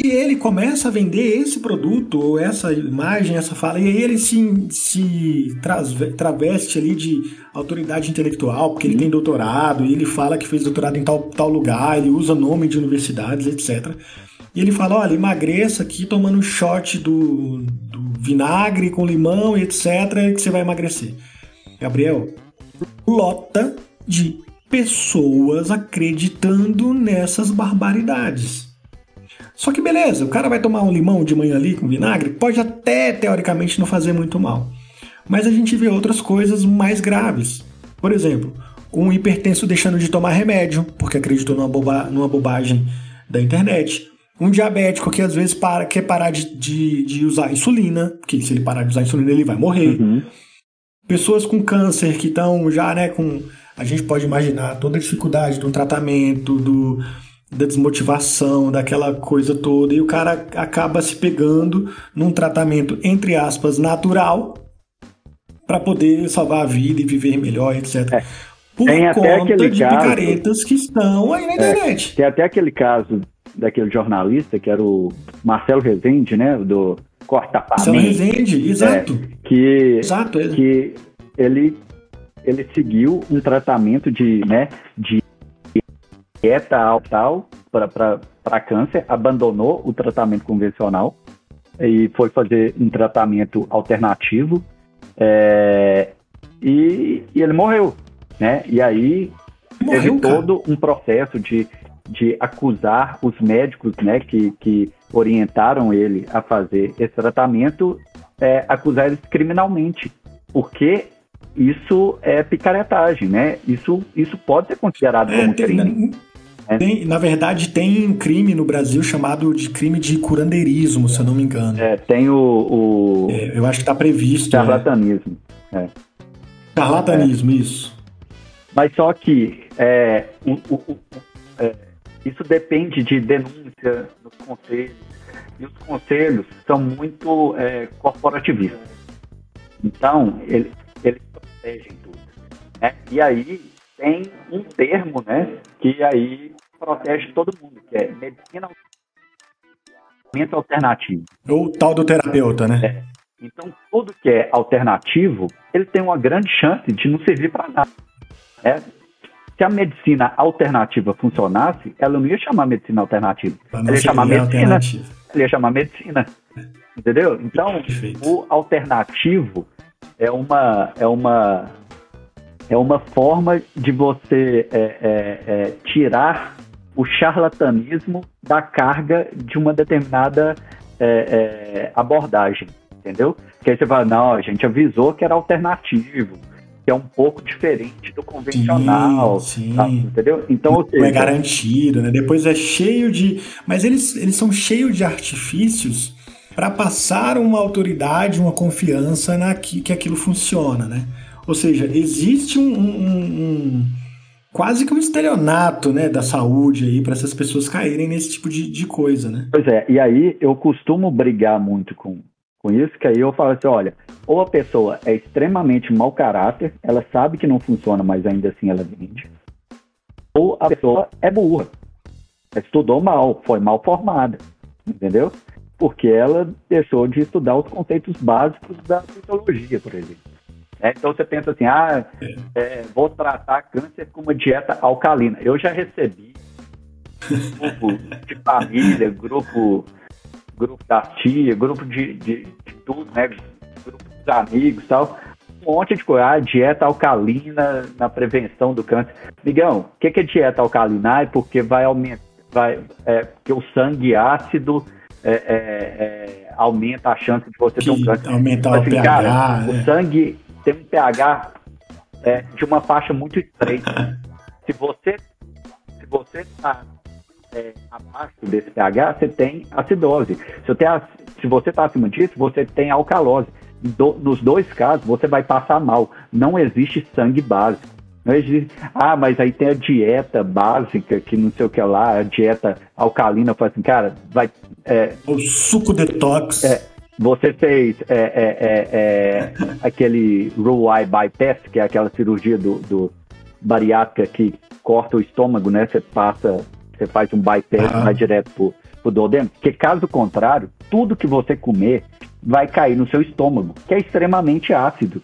E ele começa a vender esse produto, ou essa imagem, essa fala, e aí ele se, se traveste ali de autoridade intelectual, porque ele tem doutorado, e ele fala que fez doutorado em tal, tal lugar, ele usa nome de universidades, etc. e ele fala: olha, emagreça aqui tomando um shot do, do vinagre com limão etc., que você vai emagrecer. Gabriel, lota de pessoas acreditando nessas barbaridades. Só que beleza, o cara vai tomar um limão de manhã ali com vinagre, pode até teoricamente não fazer muito mal. Mas a gente vê outras coisas mais graves. Por exemplo, um hipertenso deixando de tomar remédio porque acreditou numa, boba, numa bobagem da internet. Um diabético que às vezes para, quer parar de, de, de usar insulina, porque se ele parar de usar insulina ele vai morrer. Uhum. Pessoas com câncer que estão já, né, com. A gente pode imaginar toda a dificuldade do tratamento, do, da desmotivação, daquela coisa toda, e o cara acaba se pegando num tratamento, entre aspas, natural, para poder salvar a vida e viver melhor, etc. É. Por tem conta até aquele de caso, picaretas que estão aí na é, internet. tem até aquele caso daquele jornalista que era o Marcelo Rezende, né? Do Corta Marcelo Rezende, exato. É, que, exato, é. que ele, ele seguiu um tratamento de, né, de dieta tal para câncer, abandonou o tratamento convencional e foi fazer um tratamento alternativo é, e, e, ele morreu, né? E aí morreu, teve cara. todo um processo de de acusar os médicos né, que, que orientaram ele a fazer esse tratamento, é, acusar eles criminalmente, porque isso é picaretagem, né? Isso, isso pode ser considerado é, como crime. Né? Tem, na verdade, tem um crime no Brasil chamado de crime de curandeirismo, se eu não me engano. É, tem o. o... É, eu acho que está previsto. Né? Charlatanismo. É. Charlatanismo, isso. Mas só que é, o, o, é, isso depende de denúncia nos conselhos. E os conselhos são muito é, corporativistas. Então, eles, eles protegem tudo. Né? E aí tem um termo né, que aí protege todo mundo, que é medicina alternativo. O tal do terapeuta, né? É. Então, tudo que é alternativo, ele tem uma grande chance de não servir para nada. É, se a medicina alternativa funcionasse, ela não ia chamar medicina alternativa. Ela ia chamar medicina. Ela ia chamar medicina. Entendeu? Então, Perfeito. o alternativo é uma, é uma, é uma forma de você é, é, é, tirar o charlatanismo da carga de uma determinada é, é, abordagem, entendeu? Que aí você fala, não, a gente avisou que era alternativo, que é um pouco diferente do convencional, sim, sim. Tá, entendeu? Então, não seja, é garantido, né? Depois é cheio de, mas eles, eles são cheios de artifícios para passar uma autoridade, uma confiança na que, que aquilo funciona, né? Ou seja, existe um, um, um quase que um estelionato, né, da saúde aí para essas pessoas caírem nesse tipo de, de coisa, né? Pois é, e aí eu costumo brigar muito com com isso, que aí eu falo assim, olha, ou a pessoa é extremamente mau caráter, ela sabe que não funciona, mas ainda assim ela vende, ou a pessoa é burra, estudou mal, foi mal formada, entendeu? Porque ela deixou de estudar os conceitos básicos da fisiologia, por exemplo. É, então você pensa assim, ah, é, vou tratar câncer com uma dieta alcalina. Eu já recebi grupo de família, grupo grupo da tia, grupo de, de, de tudo, né? Grupo dos amigos e tal. Um monte de coisa. Ah, dieta alcalina na prevenção do câncer. Migão, o que, que é dieta alcalina? É porque vai aumentar, vai, é, porque o sangue ácido é, é, é, aumenta a chance de você que ter um câncer. Aumentar assim, o pH. Cara, o sangue tem um pH é, de uma faixa muito estreita. se você se você está é, abaixo desse pH, você tem acidose. Se, se você está acima disso, você tem alcalose. Do, nos dois casos, você vai passar mal. Não existe sangue básico. Não existe, ah, mas aí tem a dieta básica, que não sei o que lá, a dieta alcalina. Eu falo assim, cara, vai. É, o suco detox. É, você fez é, é, é, é aquele Roux bypass, que é aquela cirurgia do, do bariátrica que corta o estômago, né? Você passa você faz um bypass e vai direto pro, pro duodeno, porque caso contrário, tudo que você comer vai cair no seu estômago, que é extremamente ácido,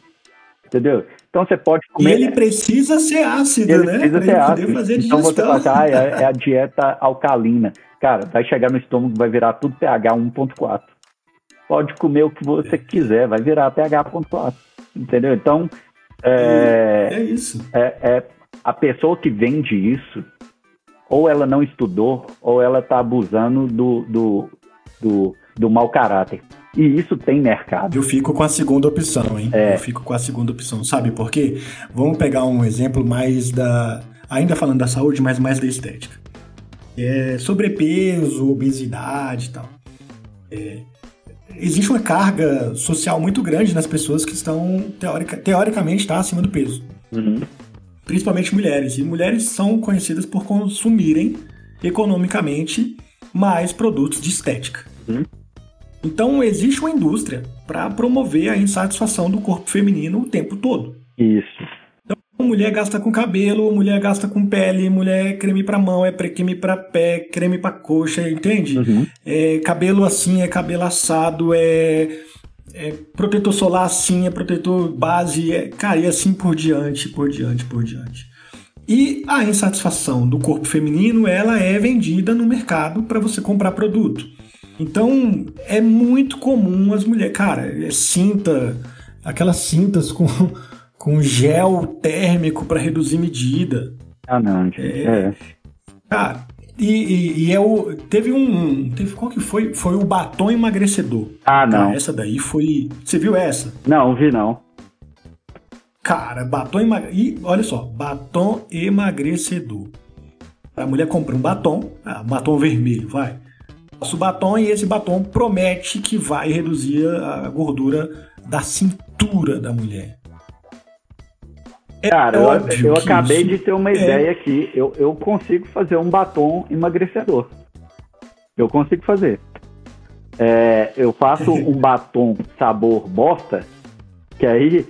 entendeu? Então você pode comer. E ele precisa ser ácido, ele né? Precisa pra ser ácido. fazer então você fala, ah, é, é a dieta alcalina. Cara, vai chegar no estômago, vai virar tudo pH 1.4. Pode comer o que você quiser, vai virar pH 1.4. Entendeu? Então. É, é isso. É, é, a pessoa que vende isso, ou ela não estudou, ou ela está abusando do, do, do, do mau caráter. E isso tem mercado. Eu fico com a segunda opção, hein? É. Eu fico com a segunda opção. Sabe por quê? Vamos pegar um exemplo mais da. Ainda falando da saúde, mas mais da estética. É, sobrepeso, obesidade e tal. É, existe uma carga social muito grande nas pessoas que estão, teoricamente, tá, acima do peso. Uhum. Principalmente mulheres. E mulheres são conhecidas por consumirem economicamente mais produtos de estética. Uhum. Então, existe uma indústria para promover a insatisfação do corpo feminino o tempo todo. Isso. Mulher gasta com cabelo, mulher gasta com pele, mulher creme para mão, é creme para pé, creme para coxa, entende? Uhum. É, cabelo assim, é cabelo assado, é, é, protetor solar assim, é protetor base, é, cara, e assim por diante, por diante, por diante. E a insatisfação do corpo feminino, ela é vendida no mercado para você comprar produto. Então, é muito comum as mulheres. Cara, é cinta, aquelas cintas com, com gel térmico para reduzir medida. Ah, não. É, é. Cara, e, e, e, é o. Teve um. Teve, qual que foi? Foi o batom emagrecedor. Ah, não. Cara, essa daí foi. Você viu essa? Não, vi não. Cara, batom emagrecedor. E olha só, batom emagrecedor. A mulher compra um batom, ah, batom vermelho, vai o batom e esse batom promete que vai reduzir a gordura da cintura da mulher. É Cara, eu, eu acabei de ter uma é... ideia aqui. Eu, eu consigo fazer um batom emagrecedor. Eu consigo fazer. É, eu faço um batom sabor bosta, que aí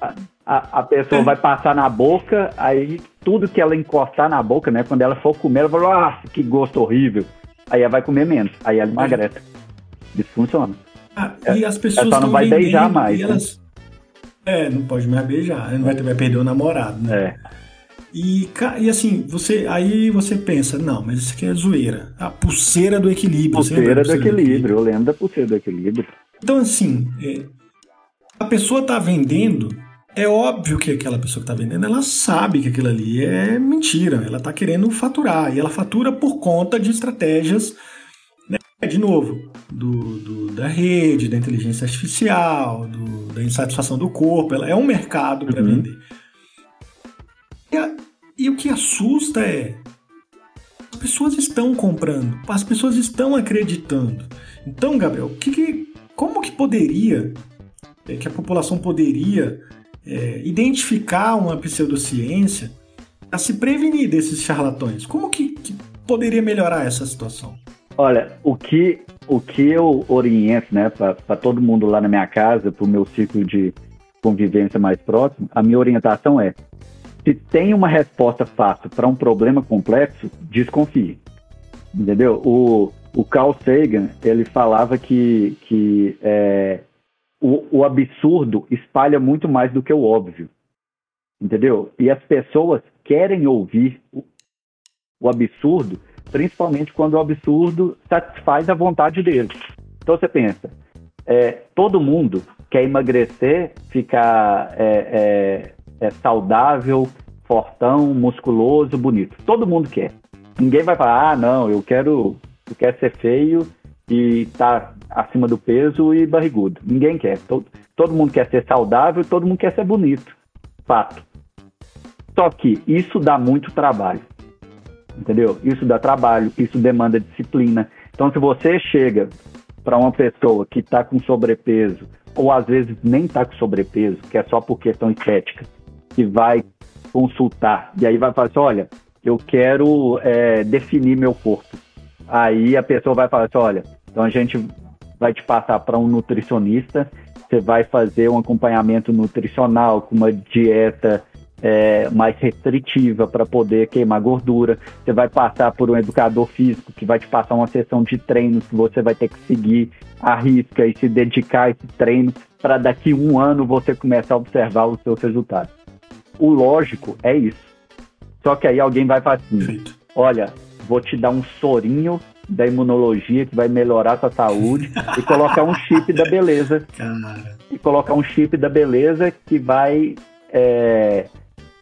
a, a, a pessoa vai passar na boca, aí tudo que ela encostar na boca, né? Quando ela for comer, ela vai falar, ah, que gosto horrível aí ela vai comer menos, aí ela emagrece. Isso funciona. Ah, e as pessoas ela só não vai beijar mais. Né? Elas... Né? É, não pode mais beijar, não vai, vai perder o namorado, né? É. E, e assim, você aí você pensa, não, mas isso aqui é zoeira. A pulseira do equilíbrio. Pulseira, do, equilíbrio, do equilíbrio, eu lembro da pulseira do equilíbrio. Então, assim, é, a pessoa tá vendendo é óbvio que aquela pessoa que está vendendo, ela sabe que aquilo ali é mentira. Ela está querendo faturar. E ela fatura por conta de estratégias, né, de novo, do, do, da rede, da inteligência artificial, do, da insatisfação do corpo. Ela é um mercado para uhum. vender. E, a, e o que assusta é as pessoas estão comprando, as pessoas estão acreditando. Então, Gabriel, que, que, como que poderia, é, que a população poderia é, identificar uma pseudociência a se prevenir desses charlatões? Como que, que poderia melhorar essa situação? Olha, o que, o que eu oriento né, para todo mundo lá na minha casa, para o meu ciclo de convivência mais próximo, a minha orientação é: se tem uma resposta fácil para um problema complexo, desconfie. Entendeu? O, o Carl Sagan ele falava que, que é, o, o absurdo espalha muito mais do que o óbvio. Entendeu? E as pessoas querem ouvir o, o absurdo, principalmente quando o absurdo satisfaz a vontade deles. Então você pensa, é, todo mundo quer emagrecer, ficar é, é, é, saudável, fortão, musculoso, bonito. Todo mundo quer. Ninguém vai falar, ah, não, eu quero, eu quero ser feio e tá acima do peso e barrigudo. Ninguém quer. Todo, todo mundo quer ser saudável, todo mundo quer ser bonito. Fato. Só que isso dá muito trabalho. Entendeu? Isso dá trabalho, isso demanda disciplina. Então, se você chega para uma pessoa que está com sobrepeso, ou às vezes nem está com sobrepeso, que é só por questão estética, que vai consultar, e aí vai falar assim: olha, eu quero é, definir meu corpo. Aí a pessoa vai falar assim: olha, então a gente vai te passar para um nutricionista, você vai fazer um acompanhamento nutricional com uma dieta é, mais restritiva para poder queimar gordura. Você vai passar por um educador físico que vai te passar uma sessão de treinos que você vai ter que seguir a risca e se dedicar a esse treino para daqui um ano você começar a observar os seus resultados. O lógico é isso. Só que aí alguém vai falar assim: olha, vou te dar um sorinho da imunologia que vai melhorar a sua saúde e colocar um chip da beleza. Cara. E colocar um chip da beleza que vai. É,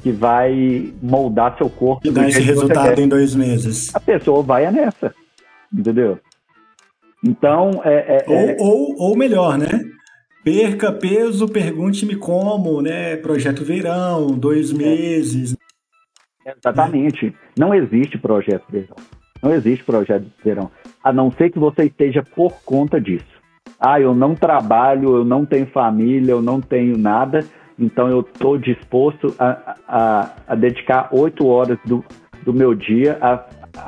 que vai moldar seu corpo. E dar esse resultado em dois meses. A pessoa vai nessa. Entendeu? Então. É, é, ou, é... ou, ou melhor, né? Perca peso, pergunte-me como, né? Projeto verão, dois é. meses. Exatamente. Não existe projeto verão. Não existe projeto verão. A não ser que você esteja por conta disso. Ah, eu não trabalho, eu não tenho família, eu não tenho nada, então eu estou disposto a, a, a dedicar oito horas do, do meu dia a,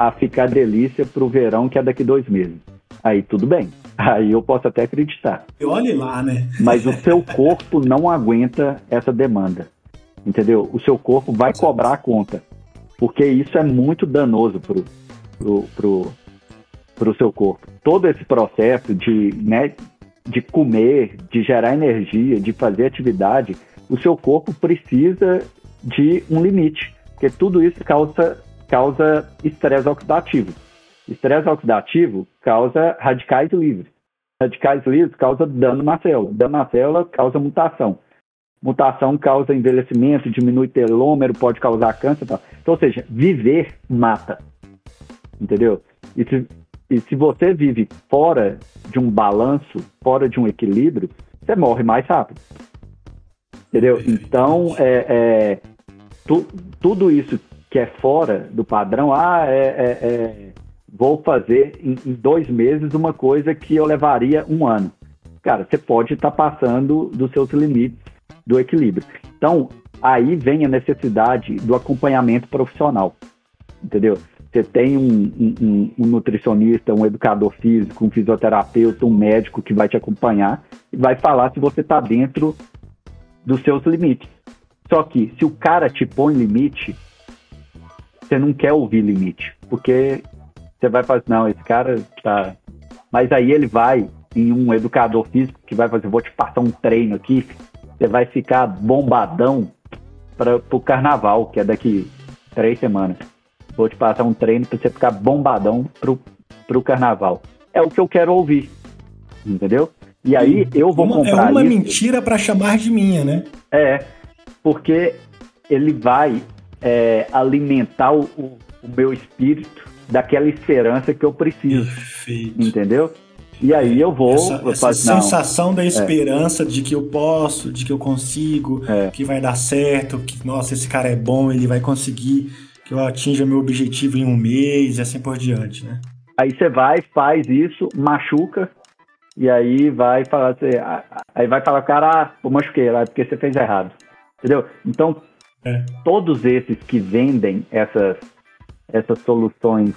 a ficar delícia para o verão, que é daqui dois meses. Aí tudo bem. Aí eu posso até acreditar. Olhe lá, né? Mas o seu corpo não aguenta essa demanda. Entendeu? O seu corpo vai cobrar a conta. Porque isso é muito danoso pro, pro, pro, pro seu corpo. Todo esse processo de, né, de comer, de gerar energia, de fazer atividade, o seu corpo precisa de um limite, porque tudo isso causa causa estresse oxidativo. Estresse oxidativo causa radicais livres. Radicais livres causa dano na célula. Dano na célula causa mutação. Mutação causa envelhecimento, diminui telômero, pode causar câncer. Tal. Então, ou seja, viver mata. Entendeu? E se, e se você vive fora de um balanço, fora de um equilíbrio, você morre mais rápido. Entendeu? Então, é, é tu, tudo isso que é fora do padrão, ah, é, é, é vou fazer em, em, dois meses uma coisa que eu levaria um ano. Cara, você pode estar tá passando dos seus limites do equilíbrio. Então, aí vem a necessidade do acompanhamento profissional, entendeu? Você tem um, um, um nutricionista, um educador físico, um fisioterapeuta, um médico que vai te acompanhar e vai falar se você está dentro dos seus limites. Só que se o cara te põe limite, você não quer ouvir limite, porque você vai fazer, não, esse cara tá. Mas aí ele vai em um educador físico que vai fazer, vou te passar um treino aqui, você vai ficar bombadão para o carnaval, que é daqui três semanas. Vou te passar um treino para você ficar bombadão pro, pro carnaval. É o que eu quero ouvir, entendeu? E aí eu vou uma, é comprar É uma isso. mentira para chamar de minha, né? É, porque ele vai é, alimentar o, o, meu espírito daquela esperança que eu preciso. Perfeito. Entendeu? E aí eu vou. Essa, eu faço, sensação da é. esperança é. de que eu posso, de que eu consigo, é. que vai dar certo, que, nossa, esse cara é bom, ele vai conseguir que eu atinja meu objetivo em um mês e assim por diante, né? Aí você vai, faz isso, machuca, e aí vai falar assim, aí vai falar, cara, ah, eu machuquei lá porque você fez errado. Entendeu? Então, é. todos esses que vendem essas, essas soluções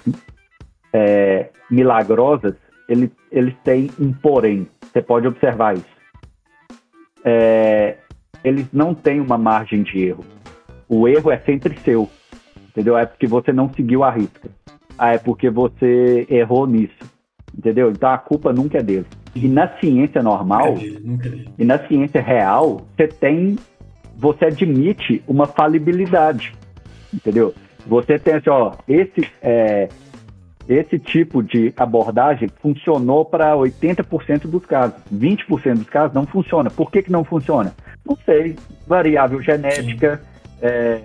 é, milagrosas, eles, eles têm um porém. Você pode observar isso. É, eles não têm uma margem de erro. O erro é sempre seu. Entendeu? É porque você não seguiu a risca. Ah, é porque você errou nisso. Entendeu? Então a culpa nunca é dele. E na ciência normal, e na ciência real, você tem. Você admite uma falibilidade. Entendeu? Você tem assim, ó, esse, é, esse tipo de abordagem funcionou para 80% dos casos. 20% dos casos não funciona. Por que, que não funciona? Não sei. Variável genética, é,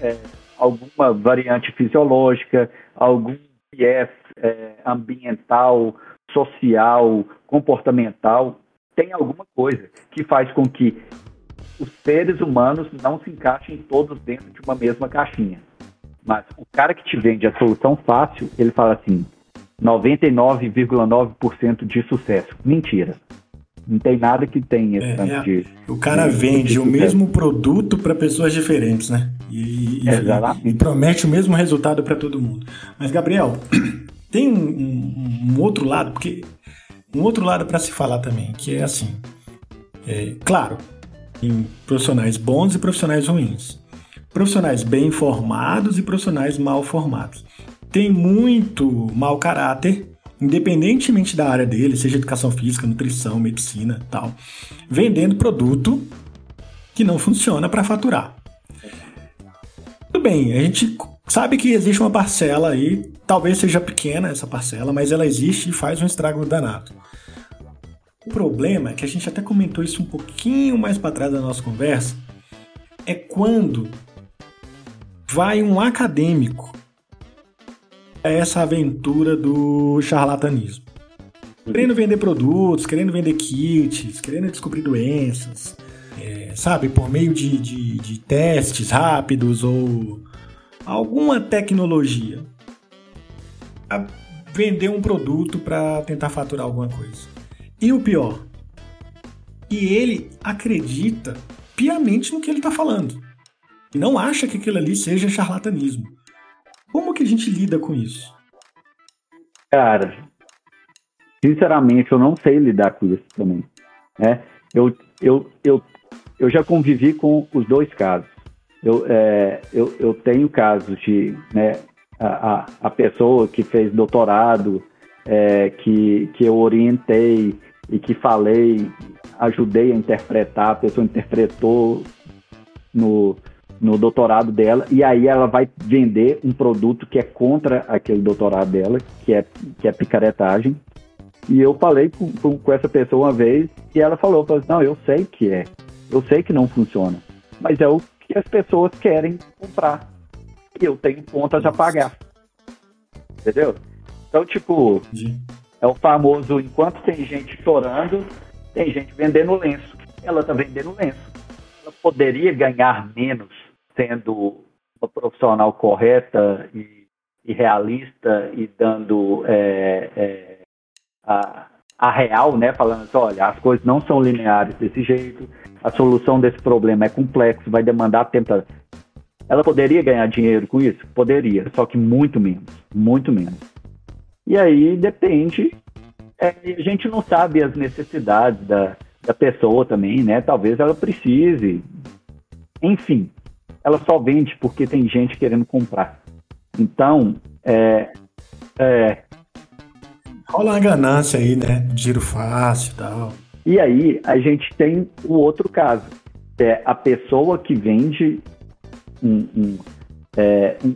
é, alguma variante fisiológica, algum viés é, ambiental, social, comportamental, tem alguma coisa que faz com que os seres humanos não se encaixem todos dentro de uma mesma caixinha. Mas o cara que te vende a solução fácil, ele fala assim: 99,9% de sucesso. Mentira. Não tem nada que tenha esse é, tanto é, de. O cara de, vende de o mesmo produto para pessoas diferentes, né? E, e, e, promete o mesmo resultado para todo mundo. Mas, Gabriel, tem um, um, um outro lado, porque um outro lado para se falar também, que é assim, é, claro, em profissionais bons e profissionais ruins, profissionais bem formados e profissionais mal formados. Tem muito mau caráter, independentemente da área dele, seja educação física, nutrição, medicina, tal, vendendo produto que não funciona para faturar. Tudo bem, a gente sabe que existe uma parcela aí, talvez seja pequena essa parcela, mas ela existe e faz um estrago danado. O problema é que a gente até comentou isso um pouquinho mais para trás da nossa conversa, é quando vai um acadêmico a essa aventura do charlatanismo. Querendo vender produtos, querendo vender kits, querendo descobrir doenças, é, sabe, por meio de, de, de testes rápidos ou alguma tecnologia. A vender um produto para tentar faturar alguma coisa. E o pior, e ele acredita piamente no que ele está falando. E não acha que aquilo ali seja charlatanismo. Como que a gente lida com isso? Cara, sinceramente, eu não sei lidar com isso também. Né? Eu, eu, eu, eu já convivi com os dois casos. Eu, é, eu, eu tenho casos de né, a, a, pessoa que fez doutorado, é, que, que eu orientei e que falei, ajudei a interpretar, a pessoa interpretou no, no doutorado dela, e aí ela vai vender um produto que é contra aquele doutorado dela, que é, que é picaretagem. E eu falei com, com, com essa pessoa uma vez, e ela falou, falou assim, não, eu sei que é, eu sei que não funciona, mas é o que as pessoas querem comprar. E eu tenho contas a pagar. Entendeu? Então, tipo, é o famoso, enquanto tem gente chorando, tem gente vendendo lenço. Ela tá vendendo lenço. Ela poderia ganhar menos sendo uma profissional correta e, e realista e dando é, é, a, a real, né? Falando assim, olha, as coisas não são lineares desse jeito, a solução desse problema é complexo, vai demandar tempo. Ela poderia ganhar dinheiro com isso? Poderia, só que muito menos, muito menos. E aí depende, é, a gente não sabe as necessidades da, da pessoa também, né? Talvez ela precise. Enfim, ela só vende porque tem gente querendo comprar. Então, é, é, Rola uma ganância aí, né? Giro fácil e tal. E aí a gente tem o outro caso, que é a pessoa que vende um, um, é, um,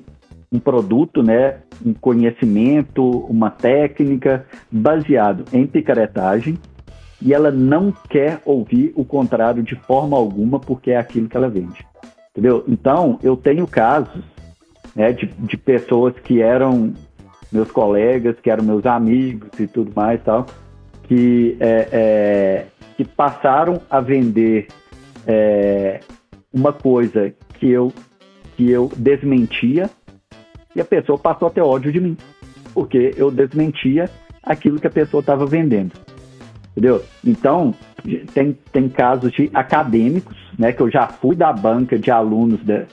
um produto, né, um conhecimento, uma técnica baseado em picaretagem e ela não quer ouvir o contrário de forma alguma porque é aquilo que ela vende. Entendeu? Então, eu tenho casos né, de, de pessoas que eram meus colegas, que eram meus amigos e tudo mais tal, que, é, é, que passaram a vender é, uma coisa que eu, que eu desmentia e a pessoa passou a ter ódio de mim, porque eu desmentia aquilo que a pessoa estava vendendo. Entendeu? Então, tem, tem casos de acadêmicos, né, que eu já fui da banca de alunos de,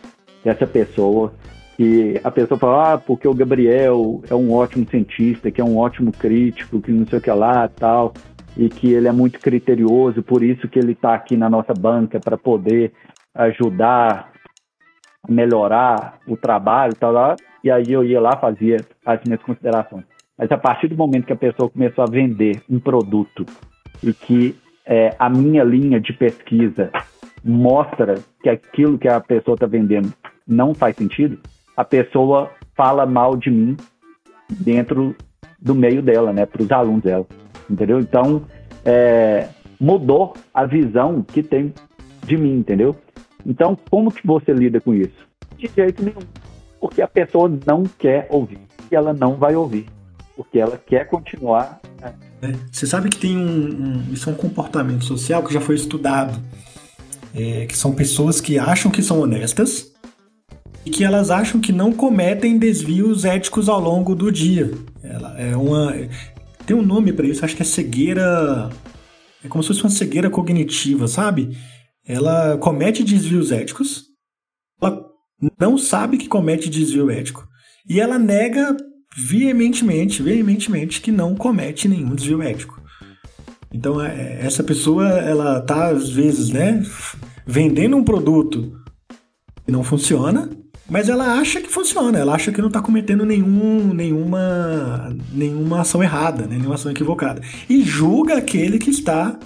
dessa pessoa, que a pessoa fala, ah, porque o Gabriel é um ótimo cientista, que é um ótimo crítico, que não sei o que lá, tal, e que ele é muito criterioso, por isso que ele está aqui na nossa banca para poder ajudar a melhorar o trabalho, tal, lá. E aí eu ia lá fazia as minhas considerações. Mas a partir do momento que a pessoa começou a vender um produto e que é, a minha linha de pesquisa mostra que aquilo que a pessoa está vendendo não faz sentido, a pessoa fala mal de mim dentro do meio dela, né, para os alunos dela, entendeu? Então, é, mudou a visão que tem de mim, entendeu? Então, como que você lida com isso? De jeito nenhum, porque a pessoa não quer ouvir e ela não vai ouvir, porque ela quer continuar. Né? Você sabe que tem um, um, isso é um comportamento social que já foi estudado, é, que são pessoas que acham que são honestas, e que elas acham que não cometem desvios éticos ao longo do dia. Ela é uma tem um nome para isso, acho que é cegueira é como se fosse uma cegueira cognitiva, sabe? Ela comete desvios éticos, ela não sabe que comete desvio ético e ela nega veementemente, veementemente que não comete nenhum desvio ético. Então é, essa pessoa ela tá às vezes, né, vendendo um produto que não funciona Mas ela acha que funciona, ela acha que não está cometendo nenhum, nenhuma, nenhuma ação errada, né? nenhuma ação equivocada. E julga aquele que está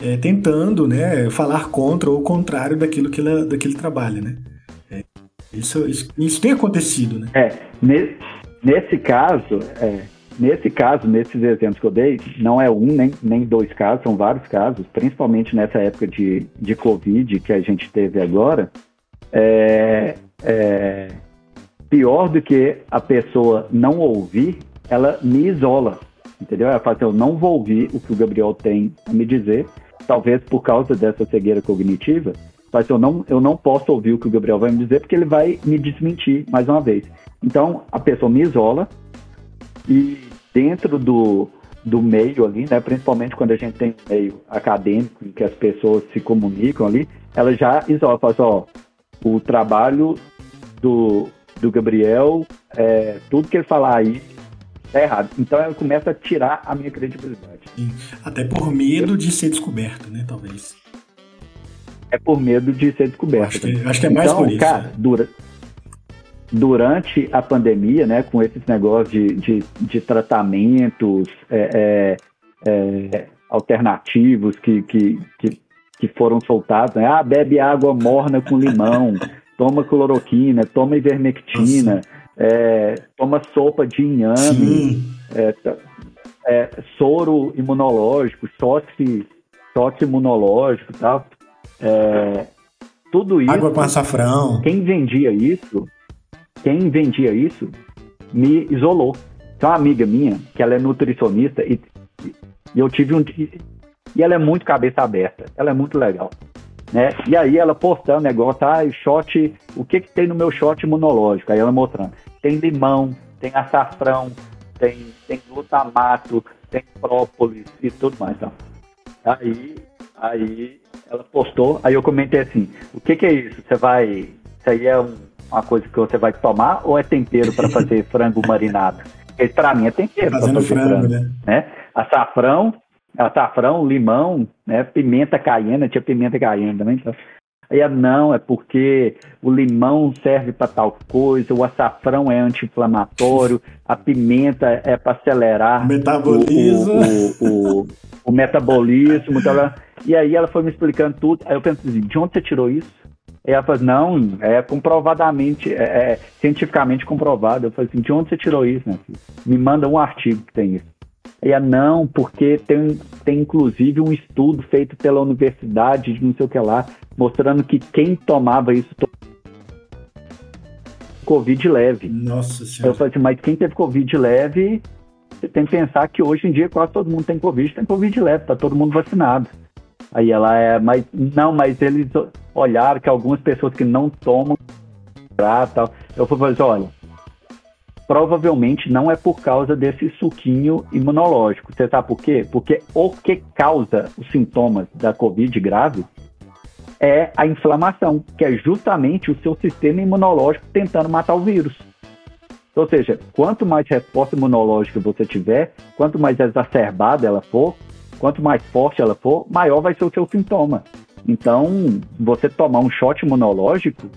é, tentando né, falar contra ou contrário daquilo que, ela, daquele trabalha. Né? É, isso, isso, isso, tem acontecido. Né? É, nesse, nesse caso, é, nesse caso, nesses exemplos que eu dei, não é um nem, nem dois casos, são vários casos, principalmente nessa época de, de Covid que a gente teve agora. É, é, pior do que a pessoa não ouvir, ela me isola, entendeu? Ela fala assim, eu não vou ouvir o que o Gabriel tem a me dizer, talvez por causa dessa cegueira cognitiva, mas assim, eu não, eu não posso ouvir o que o Gabriel vai me dizer porque ele vai me desmentir mais uma vez. Então, a pessoa me isola e dentro do, do meio ali, né, principalmente quando a gente tem meio acadêmico em que as pessoas se comunicam ali, ela já isola, fala assim, ó, o trabalho do, do Gabriel, é, tudo que ele falar aí é errado. Então ela começa a tirar a minha credibilidade. Sim. Até por medo de ser descoberto, né? Talvez. É por medo de ser descoberto. Acho que, acho que é mais então, por isso. Cara, né? dura, durante a pandemia, né, com esses negócios de, de, de tratamentos é, é, é, alternativos que, que, que, que, foram soltados, né? ah, bebe água morna com limão, toma cloroquina, toma ivermectina, é, toma sopa de inhame, é, é, soro imunológico, toque, toque imunológico tal. É, tudo isso. Água com açafrão. Quem vendia isso, quem vendia isso, me isolou. Tem uma amiga minha, que ela é nutricionista, e, e eu tive um. E ela é muito cabeça aberta, ela é muito legal. Né? E aí ela postando negócio, ah, shot, o que que tem no meu shot imunológico? Aí ela mostrando, tem limão, tem açafrão, tem, tem glutamato, tem própolis e tudo mais. Então. Aí, aí ela postou, aí eu comentei assim, o que que é isso? Você vai, isso aí é um, uma coisa que você vai tomar ou é tempero para fazer frango marinado? Para mim é tempero fazer frango, frango né? né? Açafrão, açafrão, limão, né, pimenta caiena, tinha pimenta caiena também. Então. Aí não, é porque o limão serve para tal coisa, o açafrão é anti-inflamatório, a pimenta é para acelerar. O, o, o, o metabolismo. Então, e aí ela foi me explicando tudo. Aí eu pensei assim, de onde você tirou isso? Aí ela falou, não, é comprovadamente, é, é cientificamente comprovado. Eu falei assim, de onde você tirou isso, né? Me manda um artigo que tem isso. E é não, porque tem, tem inclusive um estudo feito pela universidade de não sei o que lá, mostrando que quem tomava isso Covid leve. Nossa Senhora. Eu falei assim, mas quem teve Covid leve, você tem que pensar que hoje em dia quase todo mundo tem Covid, tem Covid leve, tá todo mundo vacinado. Aí ela é, mas não, mas eles olharam que algumas pessoas que não tomam tal. Eu falei assim, olha, provavelmente não é por causa desse suquinho imunológico. Você sabe por quê? Porque o que causa os sintomas da Covid grave é a inflamação, que é justamente o seu sistema imunológico tentando matar o vírus. Ou seja, quanto mais resposta imunológica você tiver, quanto mais exacerbada ela for, quanto mais forte ela for, maior vai ser o seu sintoma. Então, você tomar um shot imunológico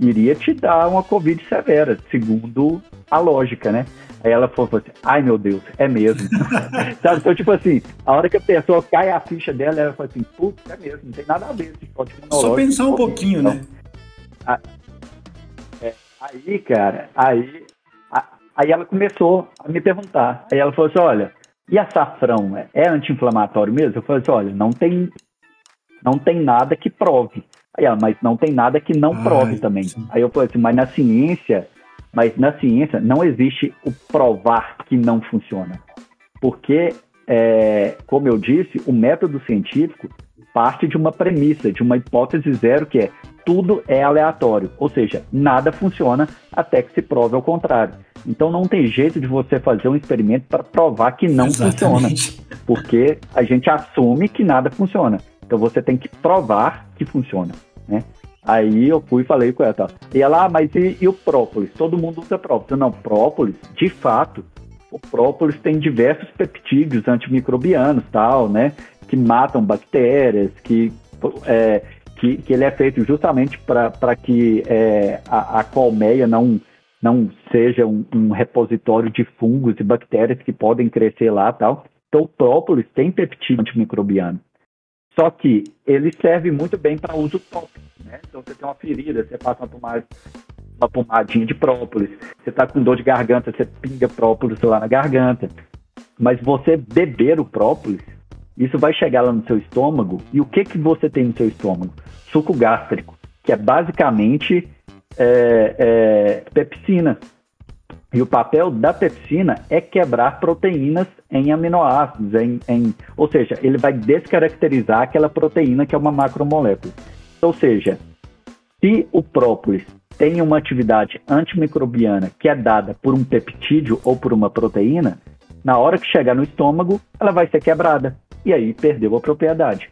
iria te dar uma Covid severa, segundo a lógica, né? Aí ela falou assim, ai meu Deus, é mesmo. Sabe? Então, tipo assim, a hora que a pessoa cai a ficha dela, ela fala assim, putz, é mesmo, não tem nada a ver esse imunológico. Só pensar um pouquinho, então, né? Aí, cara, aí, aí ela começou a me perguntar. Aí ela falou assim, olha, e açafrão é, é anti-inflamatório mesmo? Eu falei assim, olha, não tem, não tem nada que prove. Aí ela, mas não tem nada que não prove Ai, também. Sim. Aí eu falei assim, mas na ciência, mas na ciência não existe o provar que não funciona. Porque, é, como eu disse, o método científico parte de uma premissa, de uma hipótese zero, que é tudo é aleatório, ou seja, nada funciona até que se prove ao contrário. Então não tem jeito de você fazer um experimento para provar que não Exatamente. funciona, porque a gente assume que nada funciona. Então você tem que provar que funciona, né? Aí eu fui e falei com ela, tá? e ela, ah, mas e, e o própolis? Todo mundo usa própolis. Não, própolis, de fato, o própolis tem diversos peptídeos antimicrobianos, tal, né? Que matam bactérias, que, é, que, que ele é feito justamente para que é, a, a, colmeia não, não seja um, um, repositório de fungos e bactérias que podem crescer lá tal. Então, o própolis tem peptídeo antimicrobiano. Só que ele serve muito bem para uso tópico. Né? Então, você tem uma ferida, você passa uma, pomada, uma pomadinha de própolis. Você está com dor de garganta, você pinga própolis lá na garganta. Mas você beber o própolis, isso vai chegar lá no seu estômago. E o que, que você tem no seu estômago? Suco gástrico, que é basicamente é, é, pepsina. E o papel da pepsina é quebrar proteínas em aminoácidos, em, em, ou seja, ele vai descaracterizar aquela proteína que é uma macromolécula. Ou seja, se o própolis tem uma atividade antimicrobiana que é dada por um peptídeo ou por uma proteína, na hora que chegar no estômago, ela vai ser quebrada e aí perdeu a propriedade.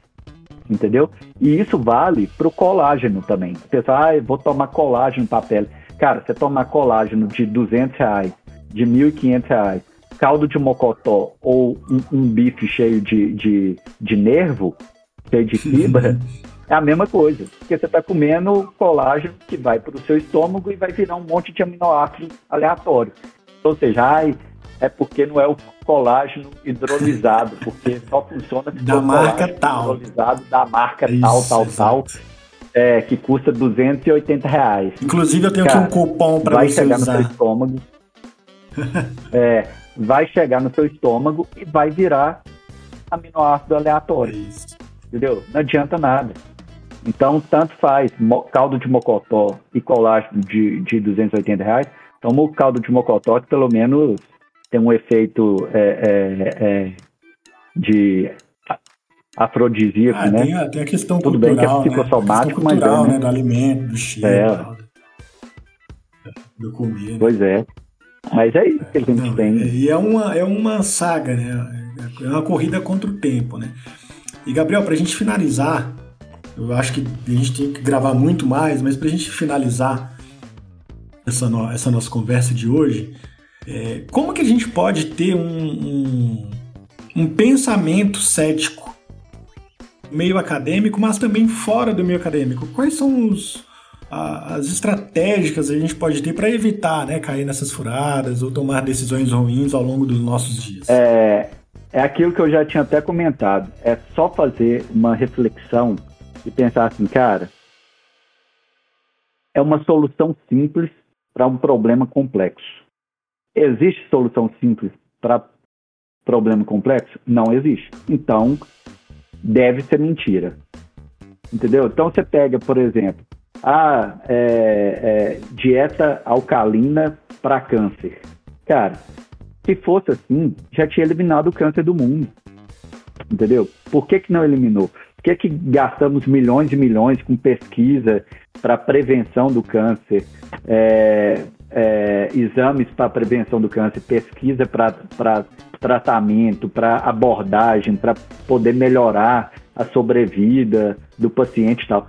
Entendeu? E isso vale para o colágeno também. Você fala, ah, vou tomar colágeno para pele. Cara, você tomar colágeno de 200 reais, de 1.500 reais, caldo de mocotó ou um, um bife cheio de, de, de nervo, cheio de fibra, é a mesma coisa. Porque você está comendo colágeno que vai para o seu estômago e vai virar um monte de aminoácidos aleatórios. Ou seja, ai, é porque não é o colágeno hidrolisado, porque só funciona se da marca tal. hidrolisado da marca Isso, tal, tal, exato. tal é, que custa 280 reais. Inclusive eu tenho Cara, aqui um cupom para você chegar usar. no seu estômago. é, vai chegar no seu estômago e vai virar aminoácido aleatório. Isso. Entendeu? Não adianta nada. Então, tanto faz caldo de mocotó e colágeno de, de 280 reais. Toma o caldo de mocotó que pelo menos tem um efeito é, é, é, de afrodisíaco, ah, né? Tem, tem a questão Tudo cultural, bem que é psicossomático, né? mas é, né? né? Do alimento, do cheiro, é. do comer. Né? Pois é. Mas é isso que a gente Não, tem. E é uma, é uma saga, né? É uma corrida contra o tempo, né? E, Gabriel, para a gente finalizar, eu acho que a gente tem que gravar muito mais, mas para a gente finalizar essa, no, essa nossa conversa de hoje, é, como que a gente pode ter um, um, um pensamento cético meio acadêmico, mas também fora do meio acadêmico. Quais são os, as estratégicas a gente pode ter para evitar né, cair nessas furadas ou tomar decisões ruins ao longo dos nossos dias? É, é aquilo que eu já tinha até comentado. É só fazer uma reflexão e pensar assim, cara, é uma solução simples para um problema complexo. Existe solução simples para problema complexo? Não existe. Então, deve ser mentira. Entendeu? Então você pega, por exemplo, a é, é, dieta alcalina para câncer. Cara, se fosse assim, já tinha eliminado o câncer do mundo. Entendeu? Por que, que não eliminou? Por que, que gastamos milhões e milhões com pesquisa para prevenção do câncer, é, é, exames para prevenção do câncer, pesquisa para tratamento, para abordagem, para poder melhorar a sobrevida do paciente e tal.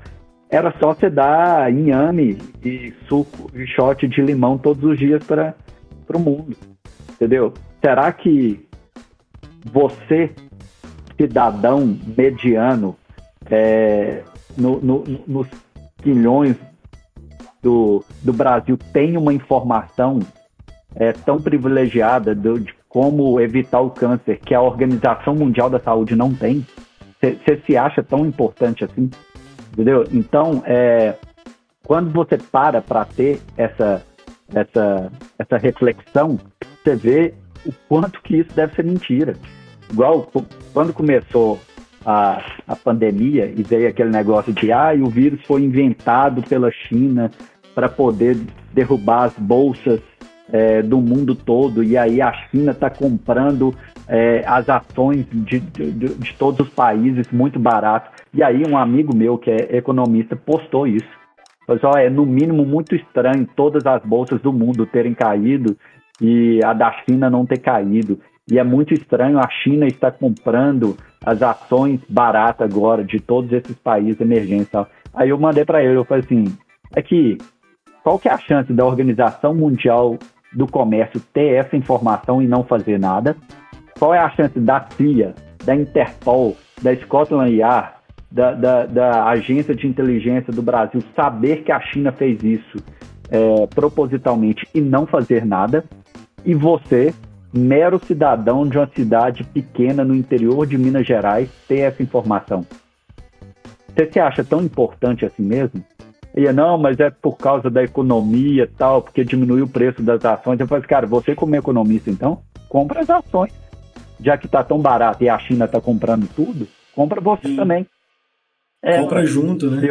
Era só você dar inhame e suco e shot de limão todos os dias para o mundo. Entendeu? Será que você, cidadão mediano, é, no, no, nos quilhões do, do Brasil, tem uma informação é, tão privilegiada do, de como evitar o câncer que a Organização Mundial da Saúde não tem? Você se acha tão importante assim? Entendeu? Então, é, quando você para para ter essa, essa, essa reflexão, você vê o quanto que isso deve ser mentira. Igual quando começou a, a pandemia e veio aquele negócio de ah, o vírus foi inventado pela China para poder derrubar as bolsas é, do mundo todo, e aí a China está comprando é, as ações de, de, de, todos os países muito barato. E aí um amigo meu que é economista postou isso. Falou assim, é no mínimo muito estranho todas as bolsas do mundo terem caído e a da China não ter caído. E é muito estranho a China estar comprando as ações baratas agora de todos esses países emergentes. Aí eu mandei para ele, eu falei assim, é que qual que é a chance da Organização Mundial do comércio ter essa informação e não fazer nada? Qual é a chance da CIA, da Interpol, da Scotland Yard da, da, da, agência de inteligência do Brasil saber que a China fez isso é, propositalmente e não fazer nada, e você, mero cidadão de uma cidade pequena no interior de Minas Gerais, ter essa informação. Você se acha tão importante assim mesmo? E não, mas é por causa da economia e tal, porque diminuiu o preço das ações. Eu falei, cara, você como economista, então, compra as ações. Já que está tão barato e a China está comprando tudo, compra você Sim. também. É, compra junto, né?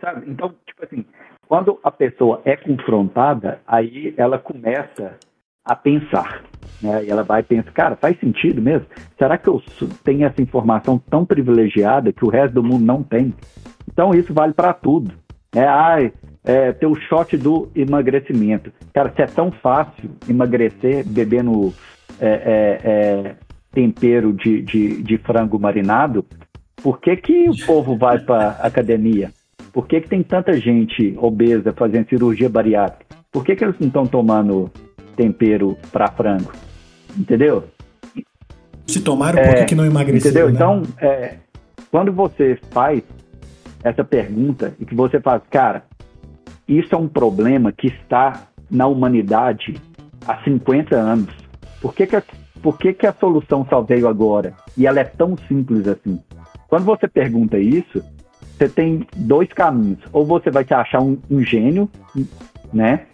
Sabe? Então, tipo assim, quando a pessoa é confrontada, aí ela começa a pensar. Né? E ela vai pensar, cara, faz sentido mesmo? Será que eu tenho essa informação tão privilegiada que o resto do mundo não tem? Então isso vale para tudo. É, ai, é, ter o shot do emagrecimento. Cara, se é tão fácil emagrecer bebendo é, é, é, tempero de, de, de, frango marinado, por que, que o povo vai para academia? Por que, que tem tanta gente obesa fazendo cirurgia bariátrica? Por que, que eles não estão tomando tempero para frango? Entendeu? Se tomaram, por que, é, que não emagreceu? Entendeu? Né? Então, é, quando você faz essa pergunta e que você faz, cara, isso é um problema que está na humanidade há 50 anos. Por que, que, a, por que, que a solução só veio agora? E ela é tão simples assim. Quando você pergunta isso, você tem dois caminhos. Ou você vai te achar um, um gênio, né?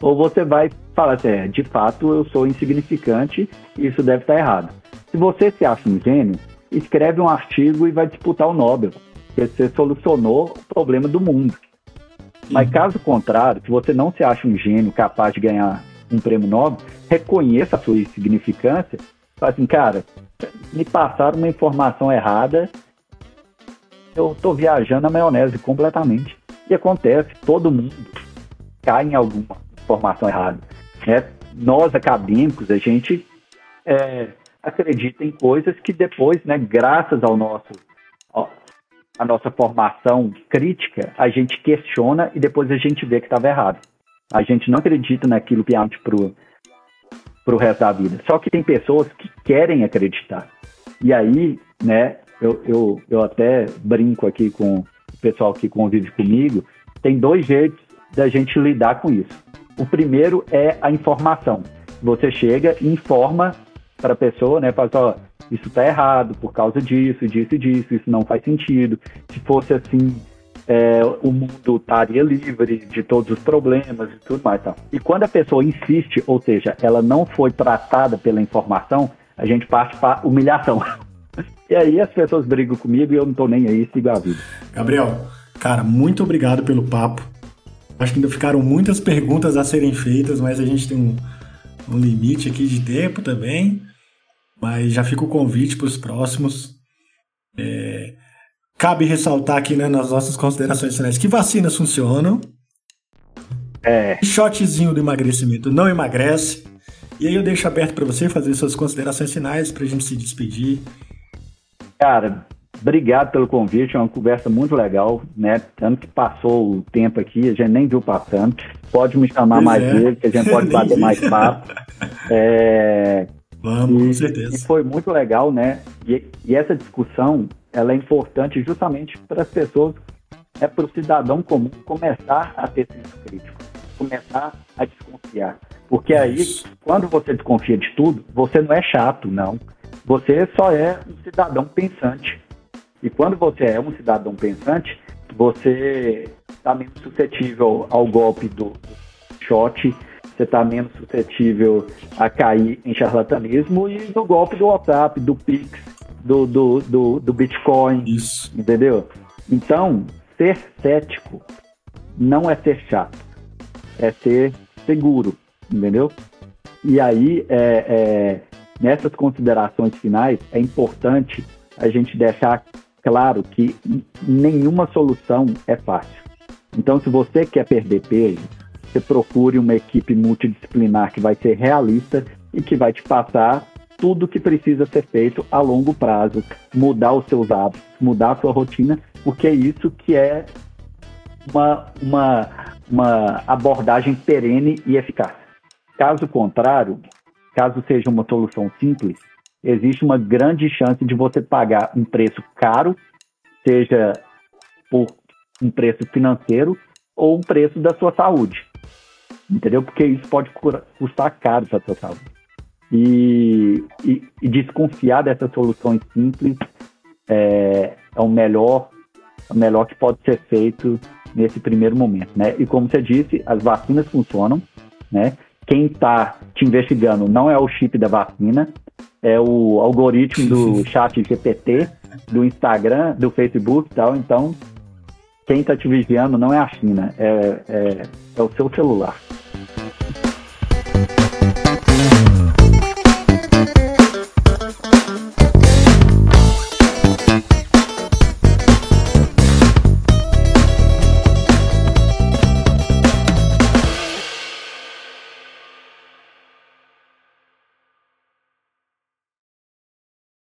Ou você vai falar assim, é, de fato eu sou insignificante e isso deve estar errado. Se você se acha um gênio, escreve um artigo e vai disputar o Nobel, porque você solucionou o problema do mundo. Mas caso contrário, se você não se acha um gênio capaz de ganhar um prêmio Nobel, reconheça a sua insignificância, fala assim, cara, me passaram uma informação errada, eu estou viajando a maionese completamente. E acontece, todo mundo cai em alguma informação errada. Né? Nós, acadêmicos, a gente é, acredita em coisas que depois, né, graças ao nosso a nossa formação crítica, a gente questiona e depois a gente vê que estava errado. A gente não acredita naquilo que é pro pro resto da vida. Só que tem pessoas que querem acreditar. E aí, né, eu, eu, eu até brinco aqui com o pessoal que convive comigo, tem dois jeitos da gente lidar com isso. O primeiro é a informação. Você chega informa para a pessoa, né, fala, ó, isso está errado por causa disso, disso e disso, isso não faz sentido. Se fosse assim, é, o mundo estaria livre de todos os problemas e tudo mais. Tá? E quando a pessoa insiste, ou seja, ela não foi tratada pela informação, a gente parte para humilhação. E aí as pessoas brigam comigo e eu não tô nem aí, sigo a vida. Gabriel, cara, muito obrigado pelo papo. Acho que ainda ficaram muitas perguntas a serem feitas, mas a gente tem um, um limite aqui de tempo também. Mas já fica o convite para os próximos. É, cabe ressaltar aqui né, nas nossas considerações finais que vacinas funcionam. É. Shotzinho do emagrecimento não emagrece. E aí eu deixo aberto para você fazer suas considerações finais para a gente se despedir. Cara, obrigado pelo convite, é uma conversa muito legal, né? Tanto que passou o tempo aqui, a gente nem viu passando. Pode me chamar pois mais é. vezes, que a gente pode bater mais papo. É, Vamos, e, com certeza. E foi muito legal, né? E, e essa discussão, ela é importante justamente para as pessoas, é para o cidadão comum começar a ter senso crítico, começar a desconfiar. Porque aí, Isso. quando você desconfia de tudo, você não é chato, não. Você só é um cidadão pensante. E quando você é um cidadão pensante, você está menos suscetível ao golpe do, do shot, você está menos suscetível a cair em charlatanismo e do golpe do WhatsApp, do Pix, do, do, do, do Bitcoin. Isso. Entendeu? Então, ser cético não é ser chato, é ser seguro, entendeu? E aí, é, é, nessas considerações finais, é importante a gente deixar claro que nenhuma solução é fácil. Então, se você quer perder peso, você procure uma equipe multidisciplinar que vai ser realista e que vai te passar tudo que precisa ser feito a longo prazo, mudar os seus hábitos, mudar a sua rotina, porque é isso que é uma, uma, uma abordagem perene e eficaz. Caso contrário, caso seja uma solução simples, existe uma grande chance de você pagar um preço caro seja por um preço financeiro ou um preço da sua saúde. Entendeu? Porque isso pode custar caro para a sua saúde. E, e, e, desconfiar dessas soluções simples é, é o melhor, o melhor que pode ser feito nesse primeiro momento, né? E como você disse, as vacinas funcionam, né? Quem está te investigando não é o chip da vacina, é o algoritmo do chat GPT, do Instagram, do Facebook e tal. Então, quem está te vigiando não é a China, é, é, é o seu celular.